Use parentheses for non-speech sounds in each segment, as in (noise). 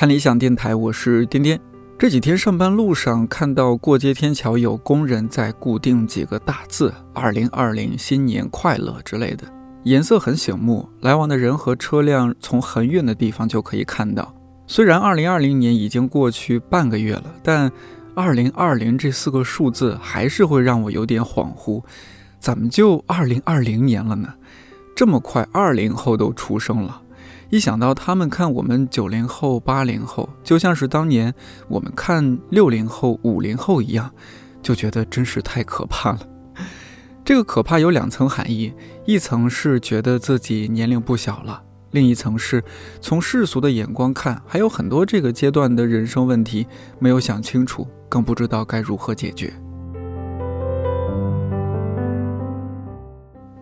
看理想电台，我是颠颠。这几天上班路上看到过街天桥有工人在固定几个大字“二零二零新年快乐”之类的，颜色很醒目，来往的人和车辆从很远的地方就可以看到。虽然二零二零年已经过去半个月了，但二零二零这四个数字还是会让我有点恍惚。怎么就二零二零年了呢？这么快，二零后都出生了。一想到他们看我们九零后、八零后，就像是当年我们看六零后、五零后一样，就觉得真是太可怕了。这个可怕有两层含义：一层是觉得自己年龄不小了；另一层是从世俗的眼光看，还有很多这个阶段的人生问题没有想清楚，更不知道该如何解决。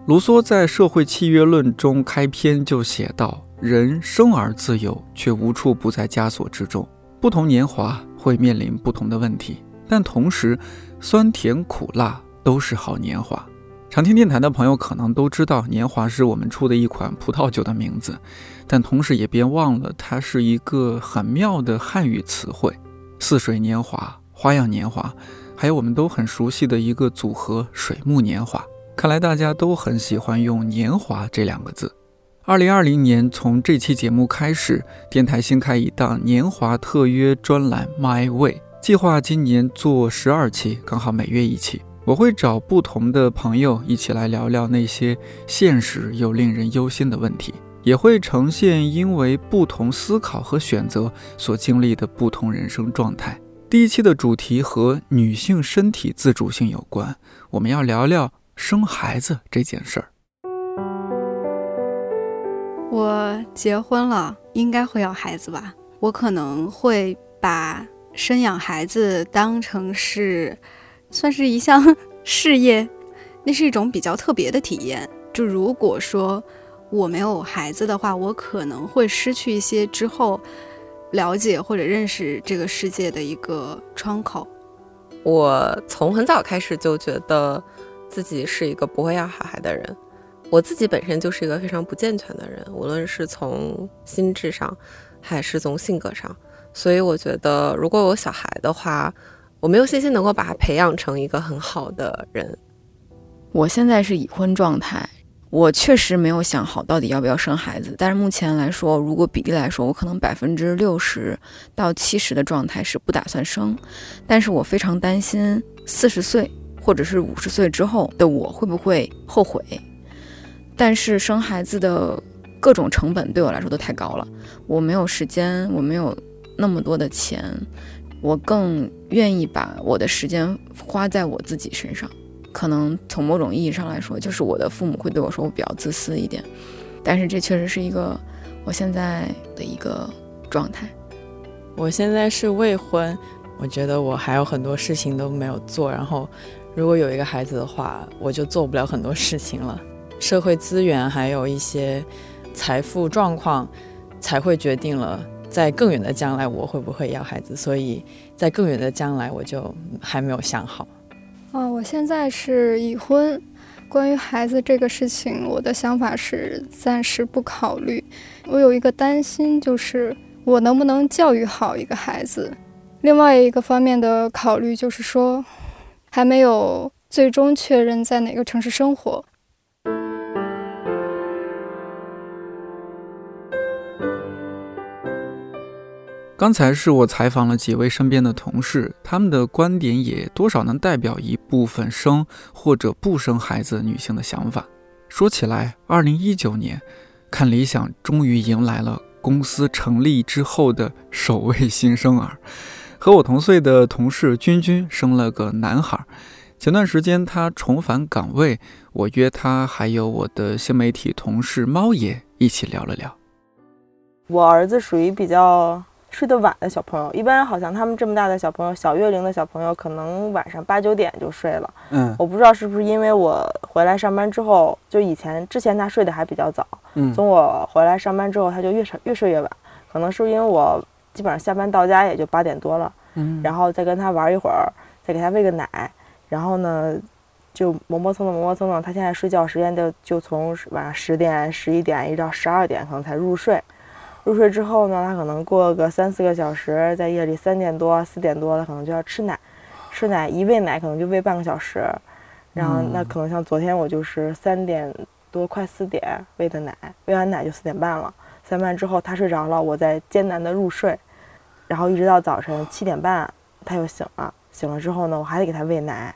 卢梭在《社会契约论》中开篇就写道：“人生而自由，却无处不在枷锁之中。不同年华会面临不同的问题，但同时，酸甜苦辣都是好年华。”常听电台的朋友可能都知道，年华是我们出的一款葡萄酒的名字，但同时也别忘了，它是一个很妙的汉语词汇：似水年华、花样年华，还有我们都很熟悉的一个组合——水木年华。看来大家都很喜欢用“年华”这两个字。二零二零年，从这期节目开始，电台新开一档年华特约专栏《My Way》，计划今年做十二期，刚好每月一期。我会找不同的朋友一起来聊聊那些现实又令人忧心的问题，也会呈现因为不同思考和选择所经历的不同人生状态。第一期的主题和女性身体自主性有关，我们要聊聊。生孩子这件事儿，结婚了，应该会要孩子吧？我可能会把生养孩子当成是，算是一项事业，那是一种比较特别的体验。就如果说我没有孩子的话，我可能会失去一些之后了解或者认识这个世界的一个窗口。我从很早开始就觉得。自己是一个不会要小孩的人，我自己本身就是一个非常不健全的人，无论是从心智上，还是从性格上，所以我觉得如果有小孩的话，我没有信心能够把他培养成一个很好的人。我现在是已婚状态，我确实没有想好到底要不要生孩子，但是目前来说，如果比例来说，我可能百分之六十到七十的状态是不打算生，但是我非常担心四十岁。或者是五十岁之后的我会不会后悔？但是生孩子的各种成本对我来说都太高了，我没有时间，我没有那么多的钱，我更愿意把我的时间花在我自己身上。可能从某种意义上来说，就是我的父母会对我说我比较自私一点，但是这确实是一个我现在的一个状态。我现在是未婚，我觉得我还有很多事情都没有做，然后。如果有一个孩子的话，我就做不了很多事情了。社会资源还有一些财富状况，才会决定了在更远的将来我会不会要孩子。所以在更远的将来，我就还没有想好。啊，我现在是已婚。关于孩子这个事情，我的想法是暂时不考虑。我有一个担心，就是我能不能教育好一个孩子。另外一个方面的考虑就是说。还没有最终确认在哪个城市生活。刚才是我采访了几位身边的同事，他们的观点也多少能代表一部分生或者不生孩子女性的想法。说起来，二零一九年，看理想终于迎来了公司成立之后的首位新生儿。和我同岁的同事君君生了个男孩。前段时间他重返岗位，我约他还有我的新媒体同事猫爷一起聊了聊。我儿子属于比较睡得晚的小朋友，一般好像他们这么大的小朋友，小月龄的小朋友，可能晚上八九点就睡了。嗯，我不知道是不是因为我回来上班之后，就以前之前他睡得还比较早。嗯，从我回来上班之后，他就越睡越睡越晚，可能是因为我。基本上下班到家也就八点多了，嗯，然后再跟他玩一会儿，再给他喂个奶，然后呢，就磨磨蹭蹭磨磨蹭蹭。他现在睡觉时间就就从晚上十点、十一点一直到十二点，可能才入睡。入睡之后呢，他可能过个三四个小时，在夜里三点多、四点多，他可能就要吃奶，吃奶一喂奶可能就喂半个小时，然后那可能像昨天我就是三点多快四点喂的奶，喂完奶就四点半了，三点半之后他睡着了，我在艰难的入睡，然后一直到早晨七点半他又醒了，醒了之后呢，我还得给他喂奶，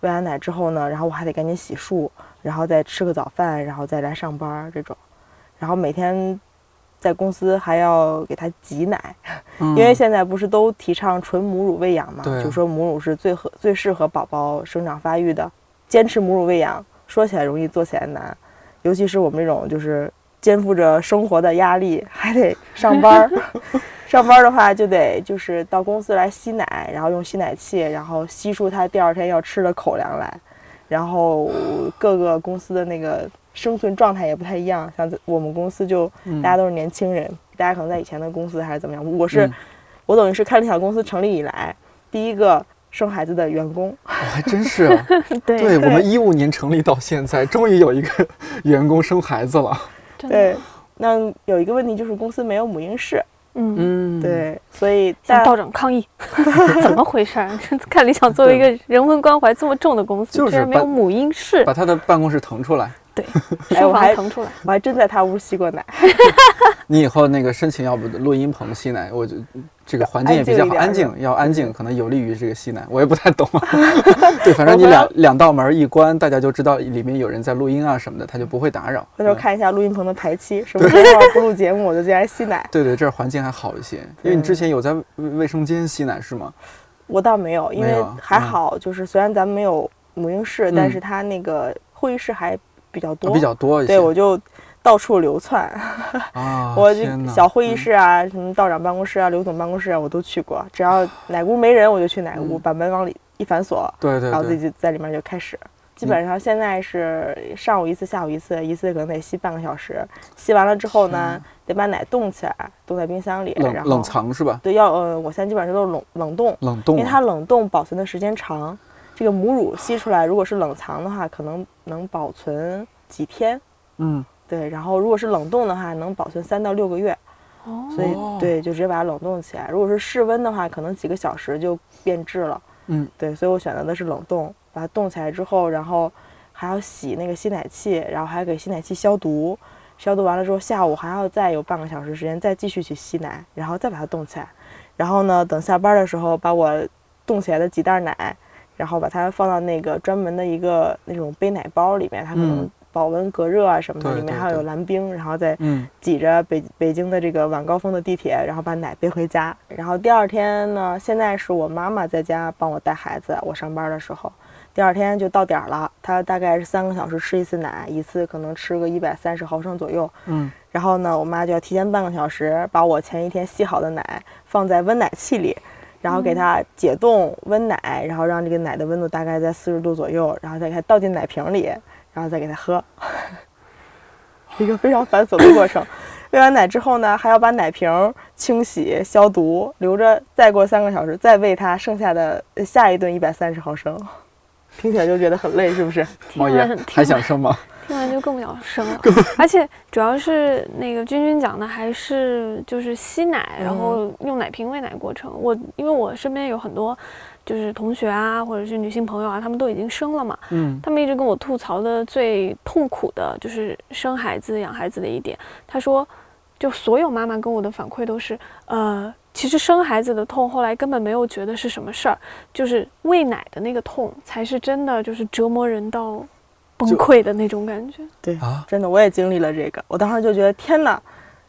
喂完奶之后呢，然后我还得赶紧洗漱，然后再吃个早饭，然后再来上班这种，然后每天。在公司还要给他挤奶，因为现在不是都提倡纯母乳喂养嘛？就说母乳是最合最适合宝宝生长发育的。坚持母乳喂养，说起来容易，做起来难。尤其是我们这种就是肩负着生活的压力，还得上班儿。(laughs) 上班的话就得就是到公司来吸奶，然后用吸奶器，然后吸出他第二天要吃的口粮来。然后各个公司的那个。生存状态也不太一样，像我们公司就大家都是年轻人，大家可能在以前的公司还是怎么样。我是，我等于是开理想公司成立以来第一个生孩子的员工。还真是，(laughs) 对我们一五年成立到现在，终于有一个 (laughs) 员工生孩子了。对，那有一个问题就是公司没有母婴室。嗯，对，所以向道长抗议，(laughs) 怎么回事？看理想作为一个人文关怀这么重的公司，居然没有母婴室，把他的办公室腾出来。对，(laughs) 我还腾出来，我还真在他屋吸过奶。(laughs) 你以后那个申请要不录音棚吸奶，我就这个环境也比较好，安静，要安静，可能有利于这个吸奶。我也不太懂。(laughs) 啊对，反正你两两道门一关，大家就知道里面有人在录音啊什么的，他就不会打扰。回头看一下录音棚的排期，什么时候不录节目，我就进来吸奶。对对，这儿环境还好一些，因为你之前有在卫生间吸奶是吗？我倒没有，因为还好，就是虽然咱们没有母婴室，但是他那个会议室还。比较多，比较多，对我就到处流窜啊！(laughs) 我小会议室啊，什么道长办公室啊、刘总办公室啊，我都去过。只要哪屋没人，我就去哪屋，把门往里一反锁，对对，然后自己在里面就开始。基本上现在是上午一次，下午一次，一次可能得吸半个小时。吸完了之后呢，得把奶冻起来，冻在冰箱里，冷冷藏是吧？对，要呃，我现在基本上都是冷冷冻，冷冻，因为它冷冻保存的时间长。这个母乳吸出来，如果是冷藏的话，可能能保存。几天，嗯，对，然后如果是冷冻的话，能保存三到六个月，哦，所以对，就直接把它冷冻起来。如果是室温的话，可能几个小时就变质了，嗯，对，所以我选择的是冷冻，把它冻起来之后，然后还要洗那个吸奶器，然后还要给吸奶器消毒，消毒完了之后，下午还要再有半个小时时间再继续去吸奶，然后再把它冻起来，然后呢，等下班的时候把我冻起来的几袋奶，然后把它放到那个专门的一个那种背奶包里面，它可能。保温隔热啊什么的，里面还要有蓝冰，然后再挤着北北京的这个晚高峰的地铁，然后把奶背回家。然后第二天呢，现在是我妈妈在家帮我带孩子，我上班的时候，第二天就到点儿了。她大概是三个小时吃一次奶，一次可能吃个一百三十毫升左右。嗯，然后呢，我妈就要提前半个小时把我前一天吸好的奶放在温奶器里，然后给它解冻温奶，然后让这个奶的温度大概在四十度左右，然后再给它倒进奶瓶里。然后再给它喝，(laughs) 一个非常繁琐的过程。喂完奶之后呢，还要把奶瓶清洗消毒，留着再过三个小时再喂它剩下的下一顿一百三十毫升。听起来就觉得很累，是不是？毛爷还想生吗？听完就更不想生了。(laughs) 而且主要是那个君君讲的还是就是吸奶，然后用奶瓶喂奶过程。我因为我身边有很多。就是同学啊，或者是女性朋友啊，他们都已经生了嘛。嗯，他们一直跟我吐槽的最痛苦的就是生孩子、养孩子的一点。他说，就所有妈妈跟我的反馈都是，呃，其实生孩子的痛后来根本没有觉得是什么事儿，就是喂奶的那个痛才是真的，就是折磨人到崩溃的那种感觉。对啊，真的，我也经历了这个。我当时就觉得，天哪，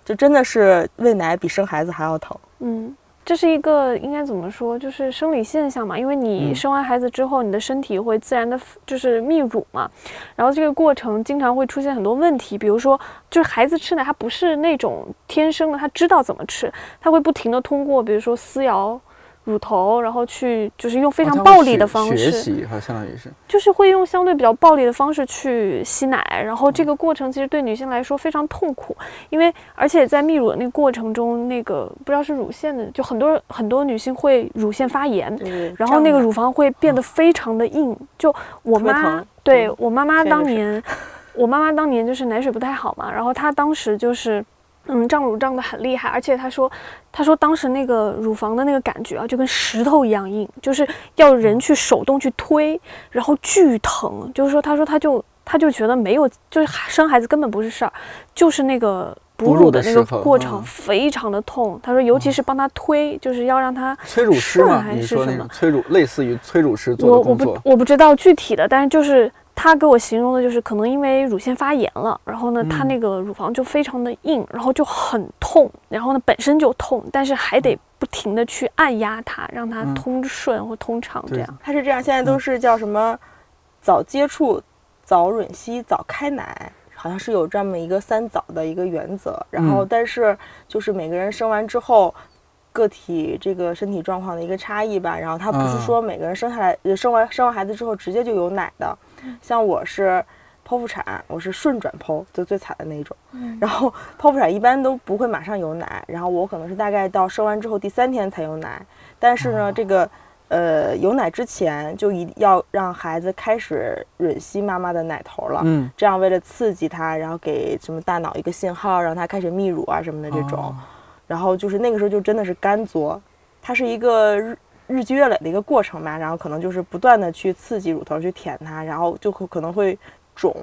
就真的是喂奶比生孩子还要疼。嗯。这是一个应该怎么说，就是生理现象嘛。因为你生完孩子之后，你的身体会自然的，就是泌乳嘛。然后这个过程经常会出现很多问题，比如说，就是孩子吃奶，他不是那种天生的，他知道怎么吃，他会不停的通过，比如说撕咬。乳头，然后去就是用非常暴力的方式学习，哈，相当于是，就是会用相对比较暴力的方式去吸奶，然后这个过程其实对女性来说非常痛苦，因为而且在泌乳的那个过程中，那个不知道是乳腺的，就很多很多女性会乳腺发炎，然后那个乳房会变得非常的硬。就我妈，对我妈妈当年，我妈妈当年就是奶水不太好嘛，然后她当时就是嗯，胀乳胀得很厉害，而且他说，他说当时那个乳房的那个感觉啊，就跟石头一样硬，就是要人去手动去推，然后巨疼。就是说，他说他就他就觉得没有，就是生孩子根本不是事儿，就是那个。哺乳的那个过程非常的痛，他说，尤其是帮他推，就是要让他催乳师吗？还是什么催乳，类似于催乳师做的工作。我我不我不知道具体的，但是就是他给我形容的，就是可能因为乳腺发炎了，然后呢，他那个乳房就非常的硬，然后就很痛，然后呢本身就痛，但是还得不停的去按压它，让它通顺或通畅这样。他是这样，现在都是叫什么早接触、早吮吸、早开奶。好像是有这么一个三早的一个原则，然后但是就是每个人生完之后，个体这个身体状况的一个差异吧。然后他不是说每个人生下来生完生完孩子之后直接就有奶的，像我是剖腹产，我是顺转剖，就最惨的那种。然后剖腹产一般都不会马上有奶，然后我可能是大概到生完之后第三天才有奶，但是呢这个。呃，有奶之前就一定要让孩子开始吮吸妈妈的奶头了，嗯，这样为了刺激他，然后给什么大脑一个信号，让他开始泌乳啊什么的这种，然后就是那个时候就真的是干嘬，它是一个日积月累的一个过程嘛，然后可能就是不断的去刺激乳头去舔它，然后就可能会肿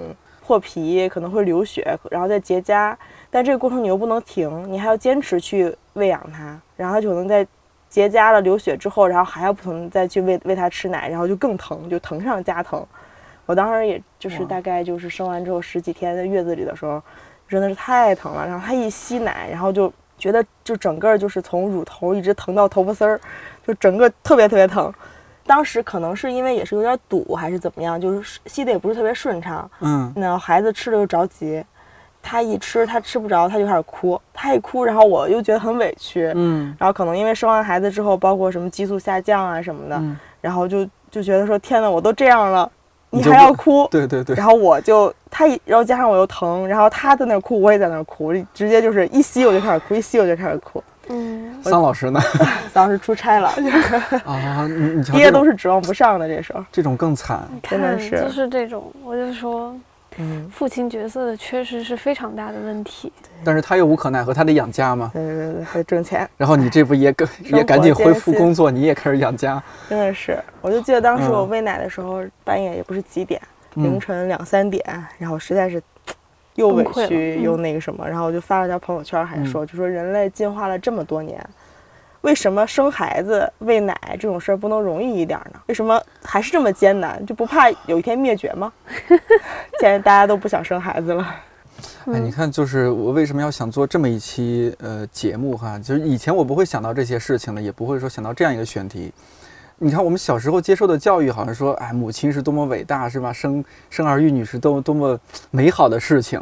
破皮，可能会流血，然后再结痂，但这个过程你又不能停，你还要坚持去喂养它，然后它就能在。结痂了，流血之后，然后还要不停再去喂喂它吃奶，然后就更疼，就疼上加疼。我当时也就是大概就是生完之后十几天在月子里的时候，真的是太疼了。然后它一吸奶，然后就觉得就整个就是从乳头一直疼到头发丝儿，就整个特别特别疼。当时可能是因为也是有点堵还是怎么样，就是吸的也不是特别顺畅。嗯，那孩子吃了又着急。他一吃，他吃不着，他就开始哭。他一哭，然后我又觉得很委屈。嗯，然后可能因为生完孩子之后，包括什么激素下降啊什么的，然后就就觉得说天哪，我都这样了，你还要哭？(laughs) 对对对。然后我就他一，然后加上我又疼，然后他在那哭，我也在那哭，直接就是一吸我就开始哭，一吸我就开始哭。嗯。桑老师呢？桑老师出差了。(laughs) 啊，你你爹都是指望不上的，这时候这种更惨，真的是就是这种，我就说。嗯，父亲角色的缺失是非常大的问题。但是他又无可奈何，他得养家嘛。对对对，还得挣钱。然后你这不也更 (laughs) 也赶紧恢复工作，你也开始养家。(laughs) 真的是，我就记得当时我喂奶的时候，半夜也不是几点，凌晨两三点，然后实在是又委屈又那个什么，然后我就发了条朋友圈，还说就说人类进化了这么多年。为什么生孩子喂奶这种事儿不能容易一点呢？为什么还是这么艰难？就不怕有一天灭绝吗？(laughs) 现在大家都不想生孩子了。哎，你看，就是我为什么要想做这么一期呃节目哈？就是以前我不会想到这些事情的，也不会说想到这样一个选题。你看，我们小时候接受的教育，好像说，哎，母亲是多么伟大，是吧？生生儿育女是多么多么美好的事情。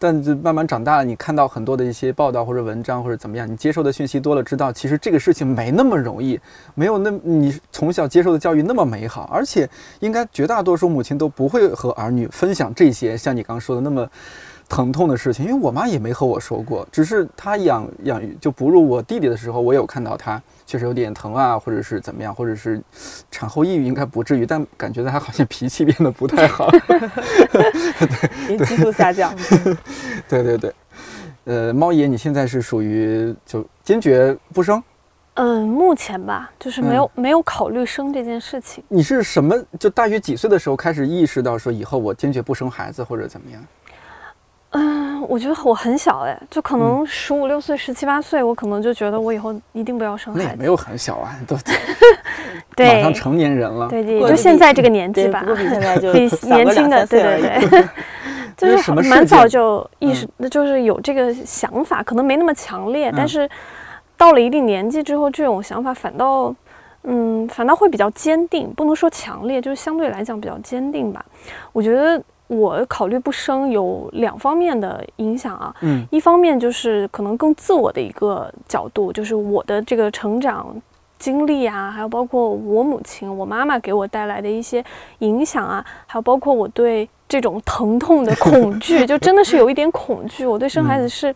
但就慢慢长大了，你看到很多的一些报道或者文章或者怎么样，你接受的讯息多了，知道其实这个事情没那么容易，没有那你从小接受的教育那么美好，而且应该绝大多数母亲都不会和儿女分享这些像你刚刚说的那么疼痛的事情，因为我妈也没和我说过，只是她养养就哺乳我弟弟的时候，我有看到她。确实有点疼啊，或者是怎么样，或者是产后抑郁应该不至于，但感觉他好像脾气变得不太好。(laughs) 对，激素下降。(laughs) 对对对，呃，猫爷，你现在是属于就坚决不生？嗯，目前吧，就是没有没有考虑生这件事情。你是什么？就大约几岁的时候开始意识到说以后我坚决不生孩子或者怎么样？嗯，我觉得我很小哎，就可能十五六岁、十七八岁，我可能就觉得我以后一定不要生孩子。那也没有很小啊，都 (laughs) 对，马上成年人了。对对，就现在这个年纪吧，比 (laughs) 现在就比年轻的，对对对，(laughs) 就是蛮早就意识，那就是有这个想法，可能没那么强烈，但是到了一定年纪之后，这种想法反倒，嗯，反倒会比较坚定，不能说强烈，就是相对来讲比较坚定吧。我觉得。我考虑不生有两方面的影响啊，嗯，一方面就是可能更自我的一个角度，就是我的这个成长经历啊，还有包括我母亲、我妈妈给我带来的一些影响啊，还有包括我对这种疼痛的恐惧，(laughs) 就真的是有一点恐惧。我对生孩子是，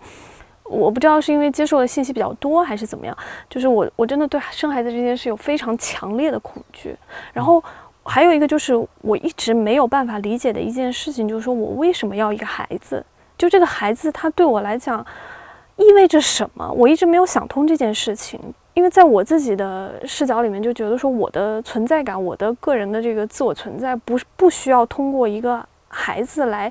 我不知道是因为接受的信息比较多还是怎么样，就是我我真的对生孩子这件事有非常强烈的恐惧，然后。还有一个就是我一直没有办法理解的一件事情，就是说我为什么要一个孩子？就这个孩子，他对我来讲，意味着什么？我一直没有想通这件事情。因为在我自己的视角里面，就觉得说我的存在感，我的个人的这个自我存在，不是不需要通过一个孩子来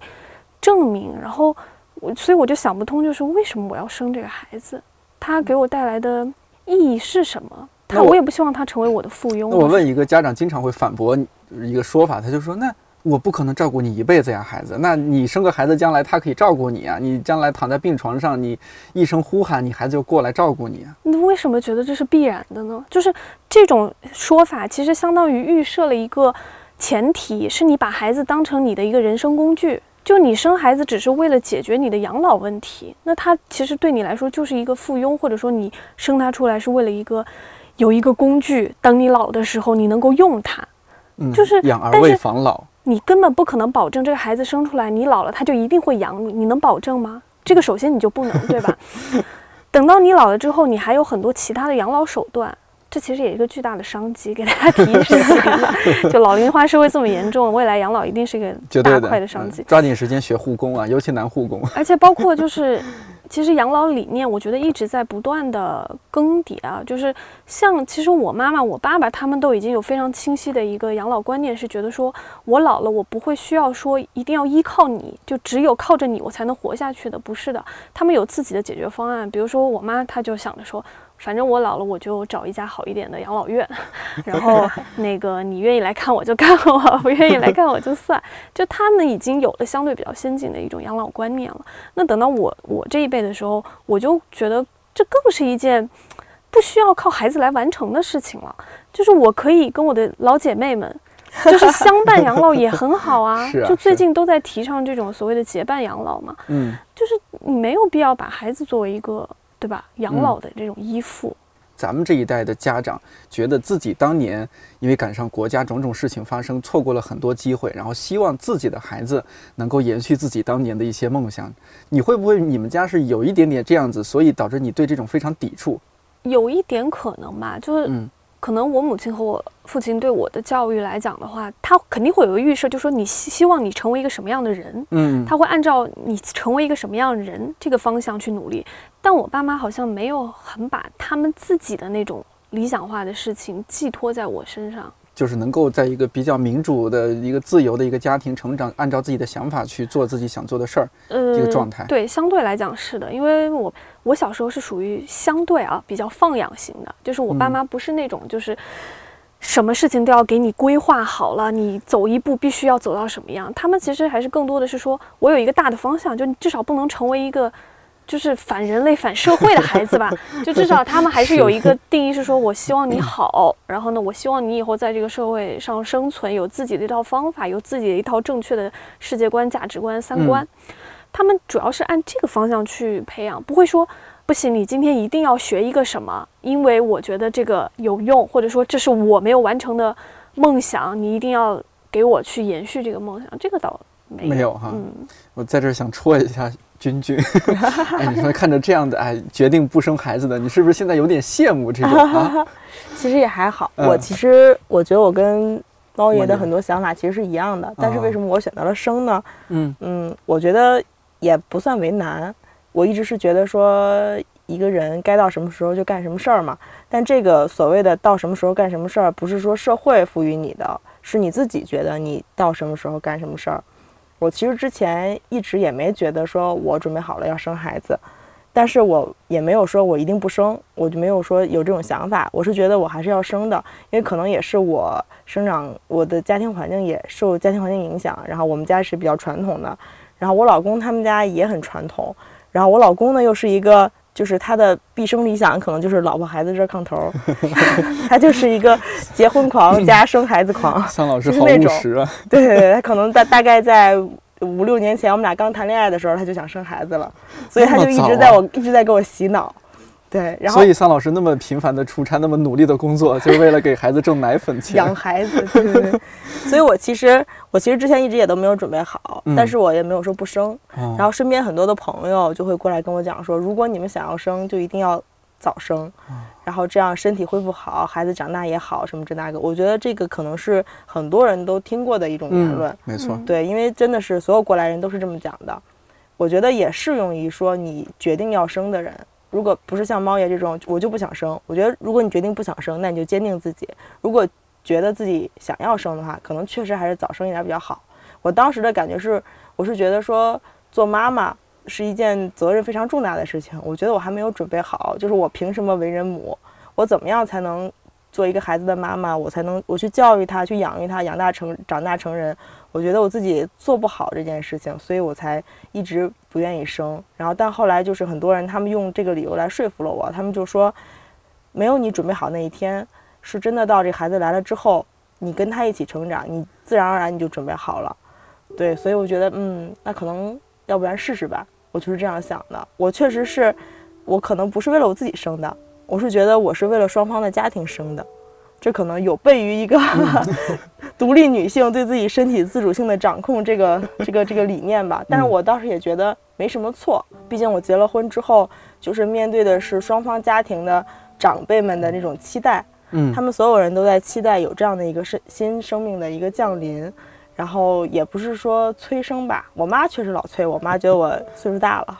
证明。然后我，所以我就想不通，就是为什么我要生这个孩子？他给我带来的意义是什么？他我也不希望他成为我的附庸。那我问一个家长经常会反驳一个说法，他就说那。我不可能照顾你一辈子呀，孩子。那你生个孩子，将来他可以照顾你啊。你将来躺在病床上，你一声呼喊，你孩子就过来照顾你啊。你为什么觉得这是必然的呢？就是这种说法，其实相当于预设了一个前提，是你把孩子当成你的一个人生工具。就你生孩子只是为了解决你的养老问题，那他其实对你来说就是一个附庸，或者说你生他出来是为了一个有一个工具，等你老的时候你能够用它。嗯，就是养儿为防老。你根本不可能保证这个孩子生出来，你老了他就一定会养你，你能保证吗？这个首先你就不能，对吧？(laughs) 等到你老了之后，你还有很多其他的养老手段，这其实也是一个巨大的商机。给大家提示一下，(laughs) 就老龄化社会这么严重，未来养老一定是一个大块的商机。抓紧时间学护工啊，尤其男护工。而且包括就是。其实养老理念，我觉得一直在不断的更迭啊。就是像，其实我妈妈、我爸爸他们都已经有非常清晰的一个养老观念，是觉得说我老了，我不会需要说一定要依靠你，就只有靠着你我才能活下去的，不是的。他们有自己的解决方案。比如说我妈，她就想着说。反正我老了，我就找一家好一点的养老院，(laughs) 然后 (laughs) 那个你愿意来看我就看我，不愿意来看我就算。就他们已经有了相对比较先进的一种养老观念了。那等到我我这一辈的时候，我就觉得这更是一件不需要靠孩子来完成的事情了。就是我可以跟我的老姐妹们，(laughs) 就是相伴养老也很好啊。就最近都在提倡这种所谓的结伴养老嘛。嗯。就是你没有必要把孩子作为一个。对吧？养老的这种依附，咱们这一代的家长觉得自己当年因为赶上国家种种事情发生，错过了很多机会，然后希望自己的孩子能够延续自己当年的一些梦想。你会不会你们家是有一点点这样子，所以导致你对这种非常抵触？有一点可能吧，就是嗯。可能我母亲和我父亲对我的教育来讲的话，他肯定会有个预设，就说你希希望你成为一个什么样的人，嗯，他会按照你成为一个什么样的人这个方向去努力。但我爸妈好像没有很把他们自己的那种理想化的事情寄托在我身上。就是能够在一个比较民主的一个自由的一个家庭成长，按照自己的想法去做自己想做的事儿，这个状态。对，相对来讲是的，因为我我小时候是属于相对啊比较放养型的，就是我爸妈不是那种就是什么事情都要给你规划好了，你走一步必须要走到什么样。他们其实还是更多的是说我有一个大的方向，就至少不能成为一个。就是反人类、反社会的孩子吧，(laughs) 就至少他们还是有一个 (laughs) 定义，是说我希望你好，然后呢，我希望你以后在这个社会上生存，有自己的一套方法，有自己的一套正确的世界观、价值观、三观。他们主要是按这个方向去培养，不会说不行，你今天一定要学一个什么，因为我觉得这个有用，或者说这是我没有完成的梦想，你一定要给我去延续这个梦想。这个倒没有哈。嗯，我在这儿想戳一下。君君，(laughs) 哎，你说看着这样的，哎，决定不生孩子的，你是不是现在有点羡慕这种 (laughs) 啊？其实也还好，我其实我觉得我跟猫爷的很多想法其实是一样的，但是为什么我选择了生呢？嗯嗯，我觉得也不算为难，我一直是觉得说一个人该到什么时候就干什么事儿嘛，但这个所谓的到什么时候干什么事儿，不是说社会赋予你的，是你自己觉得你到什么时候干什么事儿。我其实之前一直也没觉得说我准备好了要生孩子，但是我也没有说我一定不生，我就没有说有这种想法。我是觉得我还是要生的，因为可能也是我生长我的家庭环境也受家庭环境影响，然后我们家是比较传统的，然后我老公他们家也很传统，然后我老公呢又是一个。就是他的毕生理想可能就是老婆孩子热炕头，(laughs) 他就是一个结婚狂加生孩子狂。(laughs) 桑老师好务实啊！(laughs) 对对对，他可能大大概在五六年前我们俩刚谈恋爱的时候他就想生孩子了，所以他就一直在我一直在给我洗脑。对，然后所以桑老师那么频繁的出差，那么努力的工作，就是为了给孩子挣奶粉钱、养孩子。对 (laughs) 对对。所以我其实我其实之前一直也都没有准备好，但是我也没有说不生。然后身边很多的朋友就会过来跟我讲说，如果你们想要生，就一定要早生，然后这样身体恢复好，孩子长大也好，什么这那个。我觉得这个可能是很多人都听过的一种言论。没错。对，因为真的是所有过来人都是这么讲的。我觉得也适用于说你决定要生的人。如果不是像猫爷这种，我就不想生。我觉得如果你决定不想生，那你就坚定自己。如果觉得自己想要生的话，可能确实还是早生一点比较好。我当时的感觉是，我是觉得说做妈妈是一件责任非常重大的事情。我觉得我还没有准备好，就是我凭什么为人母？我怎么样才能做一个孩子的妈妈？我才能我去教育他，去养育他，养大成长大成人。我觉得我自己做不好这件事情，所以我才一直不愿意生。然后，但后来就是很多人他们用这个理由来说服了我，他们就说，没有你准备好那一天，是真的到这孩子来了之后，你跟他一起成长，你自然而然你就准备好了。对，所以我觉得，嗯，那可能要不然试试吧。我就是这样想的。我确实是，我可能不是为了我自己生的，我是觉得我是为了双方的家庭生的。这可能有悖于一个 (laughs) 独立女性对自己身体自主性的掌控这个 (laughs) 这个这个理念吧，但是我倒是也觉得没什么错，毕竟我结了婚之后，就是面对的是双方家庭的长辈们的那种期待，嗯，他们所有人都在期待有这样的一个生新生命的一个降临，然后也不是说催生吧，我妈确实老催，我妈觉得我岁数大了，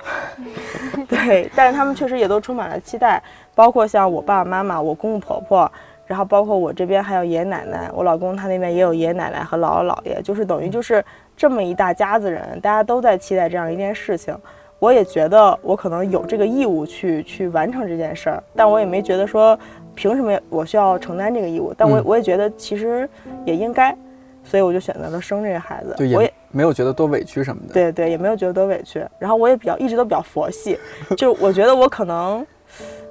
(laughs) 对，但是他们确实也都充满了期待，包括像我爸爸妈妈、我公公婆婆。然后包括我这边还有爷爷奶奶，我老公他那边也有爷爷奶奶和姥姥姥爷，就是等于就是这么一大家子人，大家都在期待这样一件事情。我也觉得我可能有这个义务去去完成这件事儿，但我也没觉得说凭什么我需要承担这个义务。但我我也觉得其实也应该，所以我就选择了生这个孩子。我也没有觉得多委屈什么的。对对，也没有觉得多委屈。然后我也比较一直都比较佛系，(laughs) 就我觉得我可能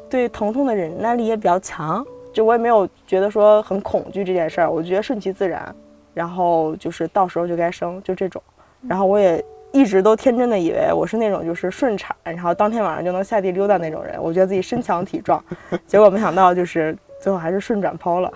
对疼痛的忍耐力也比较强。就我也没有觉得说很恐惧这件事儿，我觉得顺其自然，然后就是到时候就该生，就这种。然后我也一直都天真的以为我是那种就是顺产，然后当天晚上就能下地溜达那种人。我觉得自己身强体壮，(laughs) 结果没想到就是最后还是顺转剖了。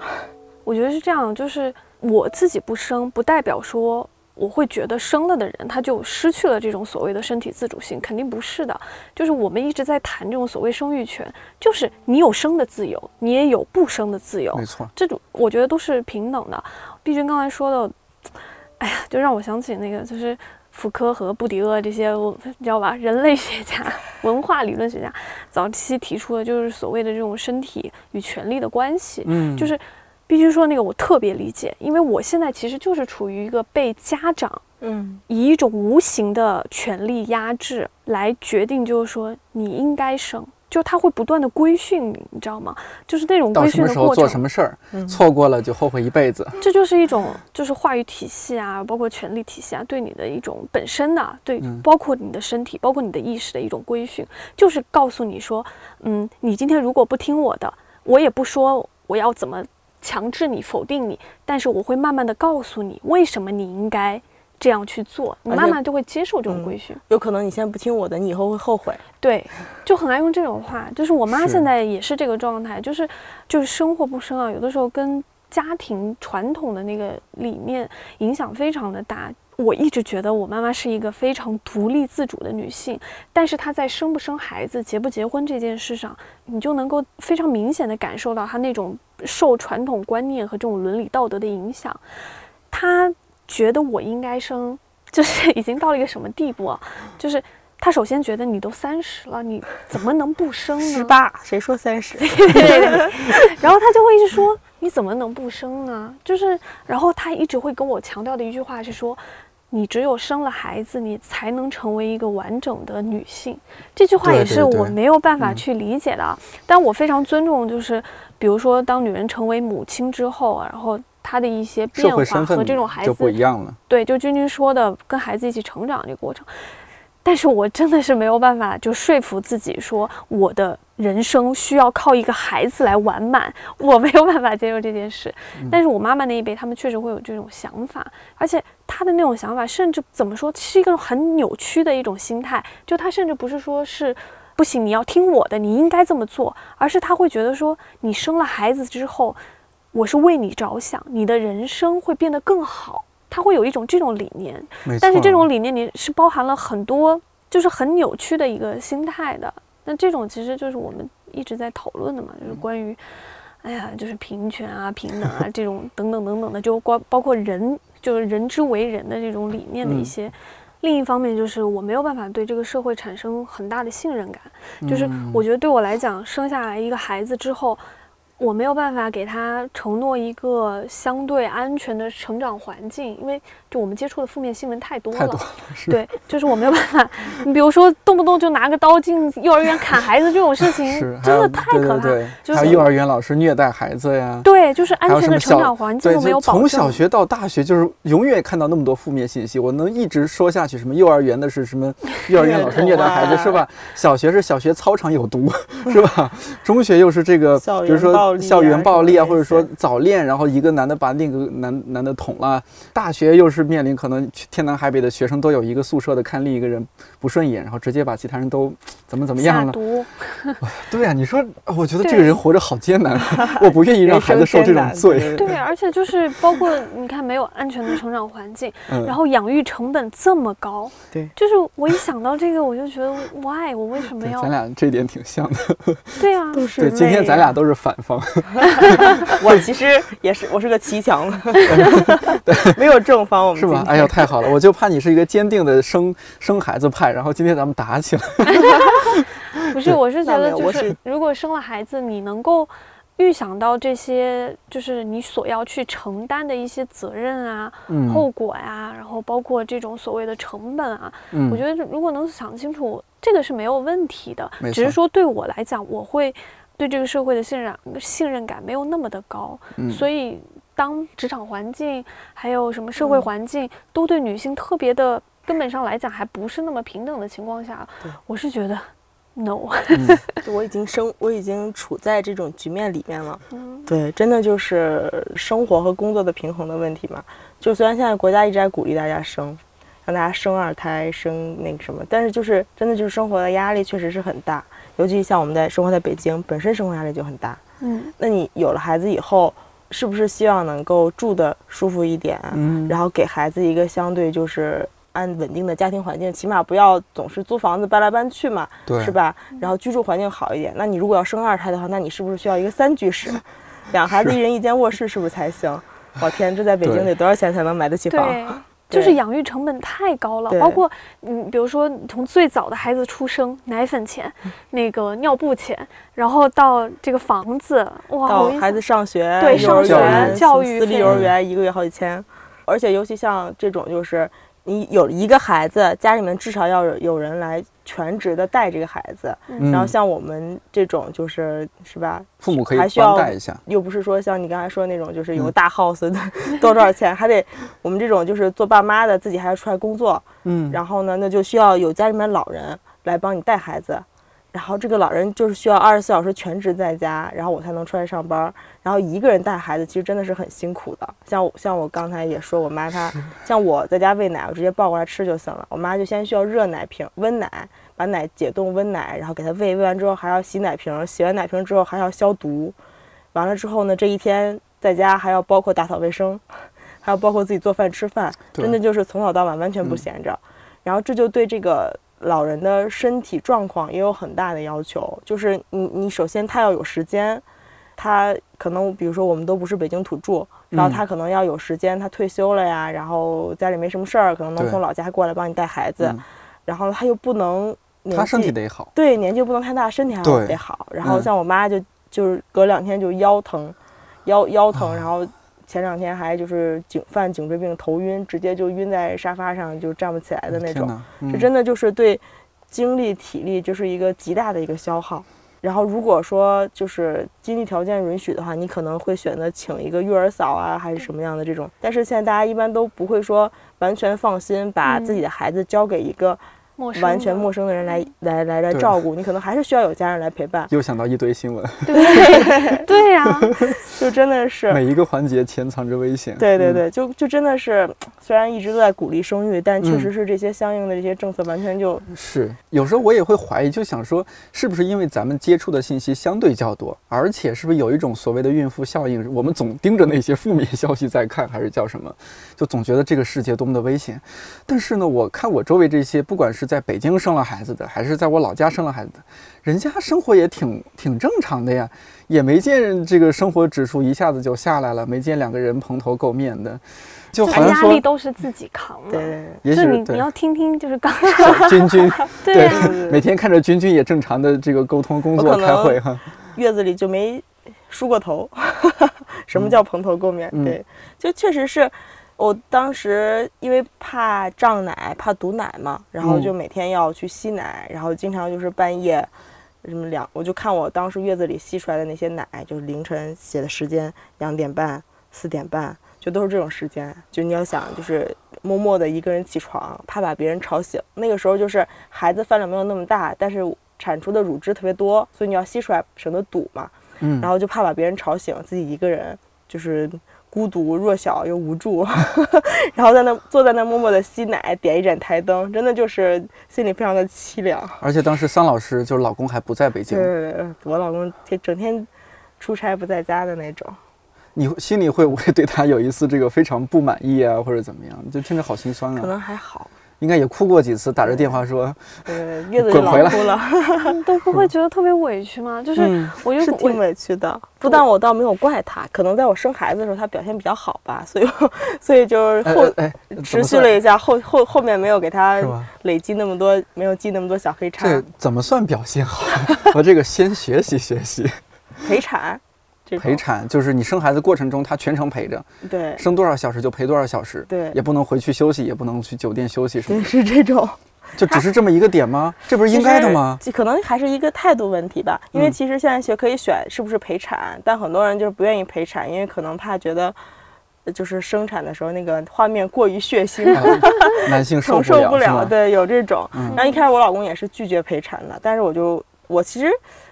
我觉得是这样，就是我自己不生，不代表说。我会觉得生了的人他就失去了这种所谓的身体自主性，肯定不是的。就是我们一直在谈这种所谓生育权，就是你有生的自由，你也有不生的自由。没错，这种我觉得都是平等的。毕竟刚才说的，哎呀，就让我想起那个，就是福柯和布迪厄这些，你知道吧？人类学家、文化理论学家早期提出的，就是所谓的这种身体与权利的关系。嗯，就是。必须说那个我特别理解，因为我现在其实就是处于一个被家长，嗯，以一种无形的权力压制来决定，就是说你应该生，就他会不断的规训你，你知道吗？就是那种规训的过程。到什么时候做什么事儿，错过了就后悔一辈子。这就是一种就是话语体系啊，包括权力体系啊，对你的一种本身的对，包括你的身体，包括你的意识的一种规训，就是告诉你说，嗯，你今天如果不听我的，我也不说我要怎么。强制你否定你，但是我会慢慢的告诉你为什么你应该这样去做，你慢慢就会接受这种规训。有可能你现在不听我的，你以后会后悔。对，就很爱用这种话。就是我妈现在也是这个状态，就是就是生或不生啊，有的时候跟家庭传统的那个理念影响非常的大。我一直觉得我妈妈是一个非常独立自主的女性，但是她在生不生孩子、结不结婚这件事上，你就能够非常明显的感受到她那种受传统观念和这种伦理道德的影响。她觉得我应该生，就是 (laughs) 已经到了一个什么地步啊？就是她首先觉得你都三十了，你怎么能不生呢？十八，谁说三十？(laughs) 然后她就会一直说你怎么能不生呢？就是，然后她一直会跟我强调的一句话是说。你只有生了孩子，你才能成为一个完整的女性。这句话也是我没有办法去理解的啊。但我非常尊重，就是比如说，当女人成为母亲之后，然后她的一些变化和这种孩子就不一样了。对，就君君说的，跟孩子一起成长这个过程。但是我真的是没有办法，就说服自己说我的人生需要靠一个孩子来完满，我没有办法接受这件事。但是我妈妈那一辈，他们确实会有这种想法，而且他的那种想法，甚至怎么说，是一个很扭曲的一种心态。就他甚至不是说是不行，你要听我的，你应该这么做，而是他会觉得说，你生了孩子之后，我是为你着想，你的人生会变得更好。他会有一种这种理念，但是这种理念你是包含了很多，就是很扭曲的一个心态的。那这种其实就是我们一直在讨论的嘛，就是关于，哎呀，就是平权啊、平等啊这种等等等等的，就包包括人就是人之为人的这种理念的一些另一方面就是我没有办法对这个社会产生很大的信任感，就是我觉得对我来讲，生下来一个孩子之后。我没有办法给他承诺一个相对安全的成长环境，因为就我们接触的负面新闻太多了。对，就是我没有办法。你比如说，动不动就拿个刀进幼儿园砍孩子这种事情，真的太可怕。就是幼儿园老师虐待孩子呀。对，就是安全的成长环境都没有保证。从小学到大学，就是永远看到那么多负面信息。我能一直说下去，什么幼儿园的是什么？幼儿园老师虐待孩子 (laughs) 是吧？小学是小学操场有毒是吧？中学又是这个，比如说。校园暴力啊，或者说早恋，然后一个男的把另一个男男的捅了。大学又是面临可能天南海北的学生都有一个宿舍的，看另一个人不顺眼，然后直接把其他人都怎么怎么样了。(laughs) 对呀，你说，我觉得这个人活着好艰难，我不愿意让孩子受这种罪。对，而且就是包括你看，没有安全的成长环境，然后养育成本这么高。对，就是我一想到这个，我就觉得，why？我为什么要？咱俩这点挺像的。(laughs) 对啊，(laughs) 都是。对，今天咱俩都是反方。我其实也是，我是个骑墙，没有正方。我们是吧？哎呦，太好了！我就怕你是一个坚定的生生孩子派，然后今天咱们打起来。(laughs) 不是，我是觉得就是，如果生了孩子，你能够预想到这些，就是你所要去承担的一些责任啊、后果呀，然后包括这种所谓的成本啊，我觉得如果能想清楚，这个是没有问题的。只是说对我来讲，我会。对这个社会的信任信任感没有那么的高，所以当职场环境还有什么社会环境都对女性特别的根本上来讲还不是那么平等的情况下，我是觉得 no，(laughs) 我已经生我已经处在这种局面里面了。对，真的就是生活和工作的平衡的问题嘛。就虽然现在国家一直在鼓励大家生，让大家生二胎生那个什么，但是就是真的就是生活的压力确实是很大。尤其像我们在生活在北京，本身生活压力就很大。嗯，那你有了孩子以后，是不是希望能够住的舒服一点？嗯，然后给孩子一个相对就是安稳定的家庭环境，起码不要总是租房子搬来搬去嘛，对，是吧？然后居住环境好一点。那你如果要生二胎的话，那你是不是需要一个三居室？两孩子一人一间卧室是不是才行？我天，这在北京得多少钱才能买得起房？就是养育成本太高了，包括嗯，比如说从最早的孩子出生，奶粉钱，那个尿布钱，然后到这个房子，哇，到孩子上学，对，上学教育，私立幼儿园一个月好几千，而且尤其像这种就是。你有一个孩子，家里面至少要有有人来全职的带这个孩子。然后像我们这种，就是是吧？父母可以还需要带一下，又不是说像你刚才说那种，就是有个大 house (laughs) 多多少钱，还得我们这种就是做爸妈的，自己还要出来工作。嗯，然后呢，那就需要有家里面老人来帮你带孩子。然后这个老人就是需要二十四小时全职在家，然后我才能出来上班。然后一个人带孩子其实真的是很辛苦的。像我像我刚才也说，我妈她像我在家喂奶，我直接抱过来吃就行了。我妈就先需要热奶瓶、温奶，把奶解冻温奶，然后给她喂。喂完之后还要洗奶瓶，洗完奶瓶之后还要消毒。完了之后呢，这一天在家还要包括打扫卫生，还要包括自己做饭吃饭，真的就是从早到晚完全不闲着。然后这就对这个。老人的身体状况也有很大的要求，就是你你首先他要有时间，他可能比如说我们都不是北京土著，然后他可能要有时间，他退休了呀，然后家里没什么事儿，可能能从老家过来帮你带孩子，然后他又不能他身体得好，对，年纪不能太大，身体还得好。然后像我妈就就是隔两天就腰疼，腰腰疼，然后。前两天还就是颈犯颈椎病头晕，直接就晕在沙发上就站不起来的那种，这真的就是对精力体力就是一个极大的一个消耗。然后如果说就是经济条件允许的话，你可能会选择请一个育儿嫂啊，还是什么样的这种。但是现在大家一般都不会说完全放心把自己的孩子交给一个。完全陌生的人来来来来照顾你，可能还是需要有家人来陪伴。又想到一堆新闻，(laughs) 对 (laughs) 对呀，(laughs) 就真的是每一个环节潜藏着危险。对对对，就就真的是，虽然一直都在鼓励生育，但确实是这些相应的这些政策完全就是。有时候我也会怀疑，就想说，是不是因为咱们接触的信息相对较多，而且是不是有一种所谓的孕妇效应，我们总盯着那些负面消息在看，还是叫什么？就总觉得这个世界多么的危险。但是呢，我看我周围这些，不管是在北京生了孩子的，还是在我老家生了孩子的，人家生活也挺挺正常的呀，也没见这个生活指数一下子就下来了，没见两个人蓬头垢面的，就好像说压力都是自己扛的。对，也许你你要听听，就是刚 (laughs) 君君，对，每天看着君君也正常的这个沟通工作开会哈，(laughs) 月子里就没梳过头，(laughs) 什么叫蓬头垢面？对，就确实是。我当时因为怕胀奶，怕堵奶嘛，然后就每天要去吸奶，然后经常就是半夜，什么两，我就看我当时月子里吸出来的那些奶，就是凌晨写的时间，两点半、四点半，就都是这种时间。就你要想，就是默默的一个人起床，怕把别人吵醒。那个时候就是孩子饭量没有那么大，但是产出的乳汁特别多，所以你要吸出来省得堵嘛。嗯。然后就怕把别人吵醒，自己一个人就是。孤独、弱小又无助，(laughs) 然后在那坐在那默默的吸奶，点一盏台灯，真的就是心里非常的凄凉。而且当时桑老师就是老公还不在北京，对，我老公天整天出差不在家的那种。你心里会不会对他有一次这个非常不满意啊，或者怎么样？就听着好心酸啊。可能还好。应该也哭过几次，打着电话说：“呃，月子就老哭了，(laughs) 都不会觉得特别委屈吗？(laughs) 就是我就是挺委屈的。不但我倒没有怪他，可能在我生孩子的时候他表现比较好吧，(laughs) 所以所以就是后持续了一下，后后后面没有给他累积那么多，没有记那么多小黑叉。这怎么算表现好？我这个先学习学习。陪产。陪产就是你生孩子过程中，他全程陪着，对，生多少小时就陪多少小时，对，也不能回去休息，也不能去酒店休息，是吗？是这种，就只是这么一个点吗？这不是应该的吗？可能还是一个态度问题吧。因为其实现在学可以选是不是陪产，但很多人就是不愿意陪产，因为可能怕觉得就是生产的时候那个画面过于血腥，男性承受不了。对，有这种。然后一开始我老公也是拒绝陪产的，但是我就我其实。